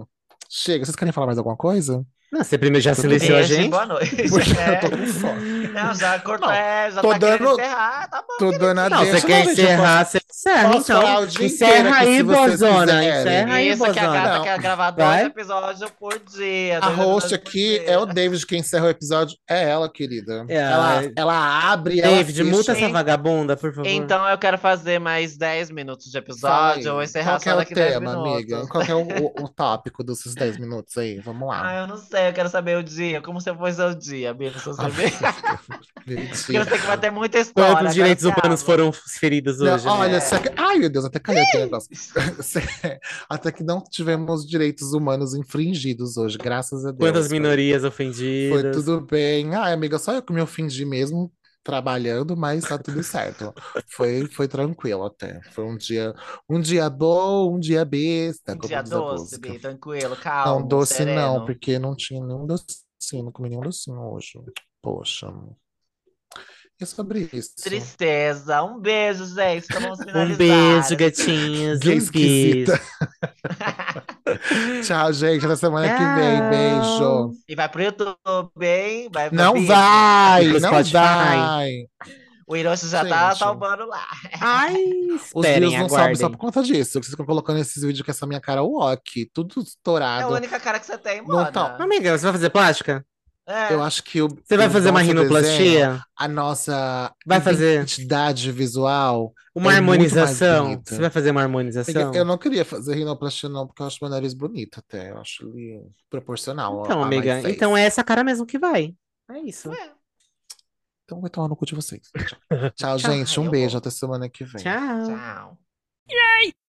Chega. Vocês querem falar mais alguma coisa? Não, você primeiro já silenciou a gente? boa noite. Porque É. eu tô com fome. Não, já cortou, Não, é, já tô tá dando- encerrar, tá bom. Tô dando a Não, deixa. você quer encerrar, você encerra, posso então. Encerra aí, bozona. Encerra aí, Isso que a gata Não. quer gravar dois episódios por dia. A host aqui é o David que encerra o episódio. É ela, querida. É, ela, é. ela abre, ela David, multa fecha. essa vagabunda, por favor. Então eu quero fazer mais 10 minutos de episódio. vou encerrar Qual que é só o daqui 10 tema, minutos. amiga? Qual que é o, o- o tópico desses 10 minutos aí? Vamos Ah, lá. eu não sei, eu quero saber o dia. Como você foi seu dia, amigo? Você Ah, ver. Porque eu Mentira. sei que vai ter muita história. Quantos direitos agora humanos você foram feridos Não, hoje? olha, né? você... ai meu Deus, até caiu aqui o negócio. Você- Até que não tivemos direitos humanos infringidos hoje, graças a Deus. Quantas Foi- minorias Foi ofendidas? tudo bem. Ai, amiga, só eu que me ofendi mesmo trabalhando, mas tá tudo certo. Foi, foi tranquilo até. Foi um dia, um dia bom, um dia besta, Um dia doce, bem tranquilo, calmo, Não, doce sereno. não, porque não tinha nenhum docinho, não comi nenhum docinho hoje. Poxa. E sobre isso? Tristeza. Um beijo, gente. Então vamos Um beijo, gatinhas. Que Um beijo. Tchau, gente. Até semana que vem. Tchau. Beijo. E vai pro YouTube, hein? Vai pro Não vídeo. vai, não Spotify. vai. O Hiroshi já tá Gente. salvando lá. Ai, Os views não sobem só por conta disso. Vocês ficam colocando esses vídeos com essa minha cara ok, tudo É a estourado. única cara que você tem, Não mano. tá. Amiga, você vai fazer plástica? É. Eu acho que o, Você vai fazer uma nosso desenho, rinoplastia? a nossa Vai fazer identidade visual. uma é muito mais harmonização? Você vai fazer uma harmonização? Eu não queria fazer rinoplastia, não, porque eu acho meu nariz bonito até. Eu acho ele proporcional. Então, amiga, então é essa cara mesmo que vai. É isso. Ué. Então vai tomar no cu de vocês. Tchau, Tchau. gente. Um beijo. vou. Até semana que vem. Tchau. Tchau.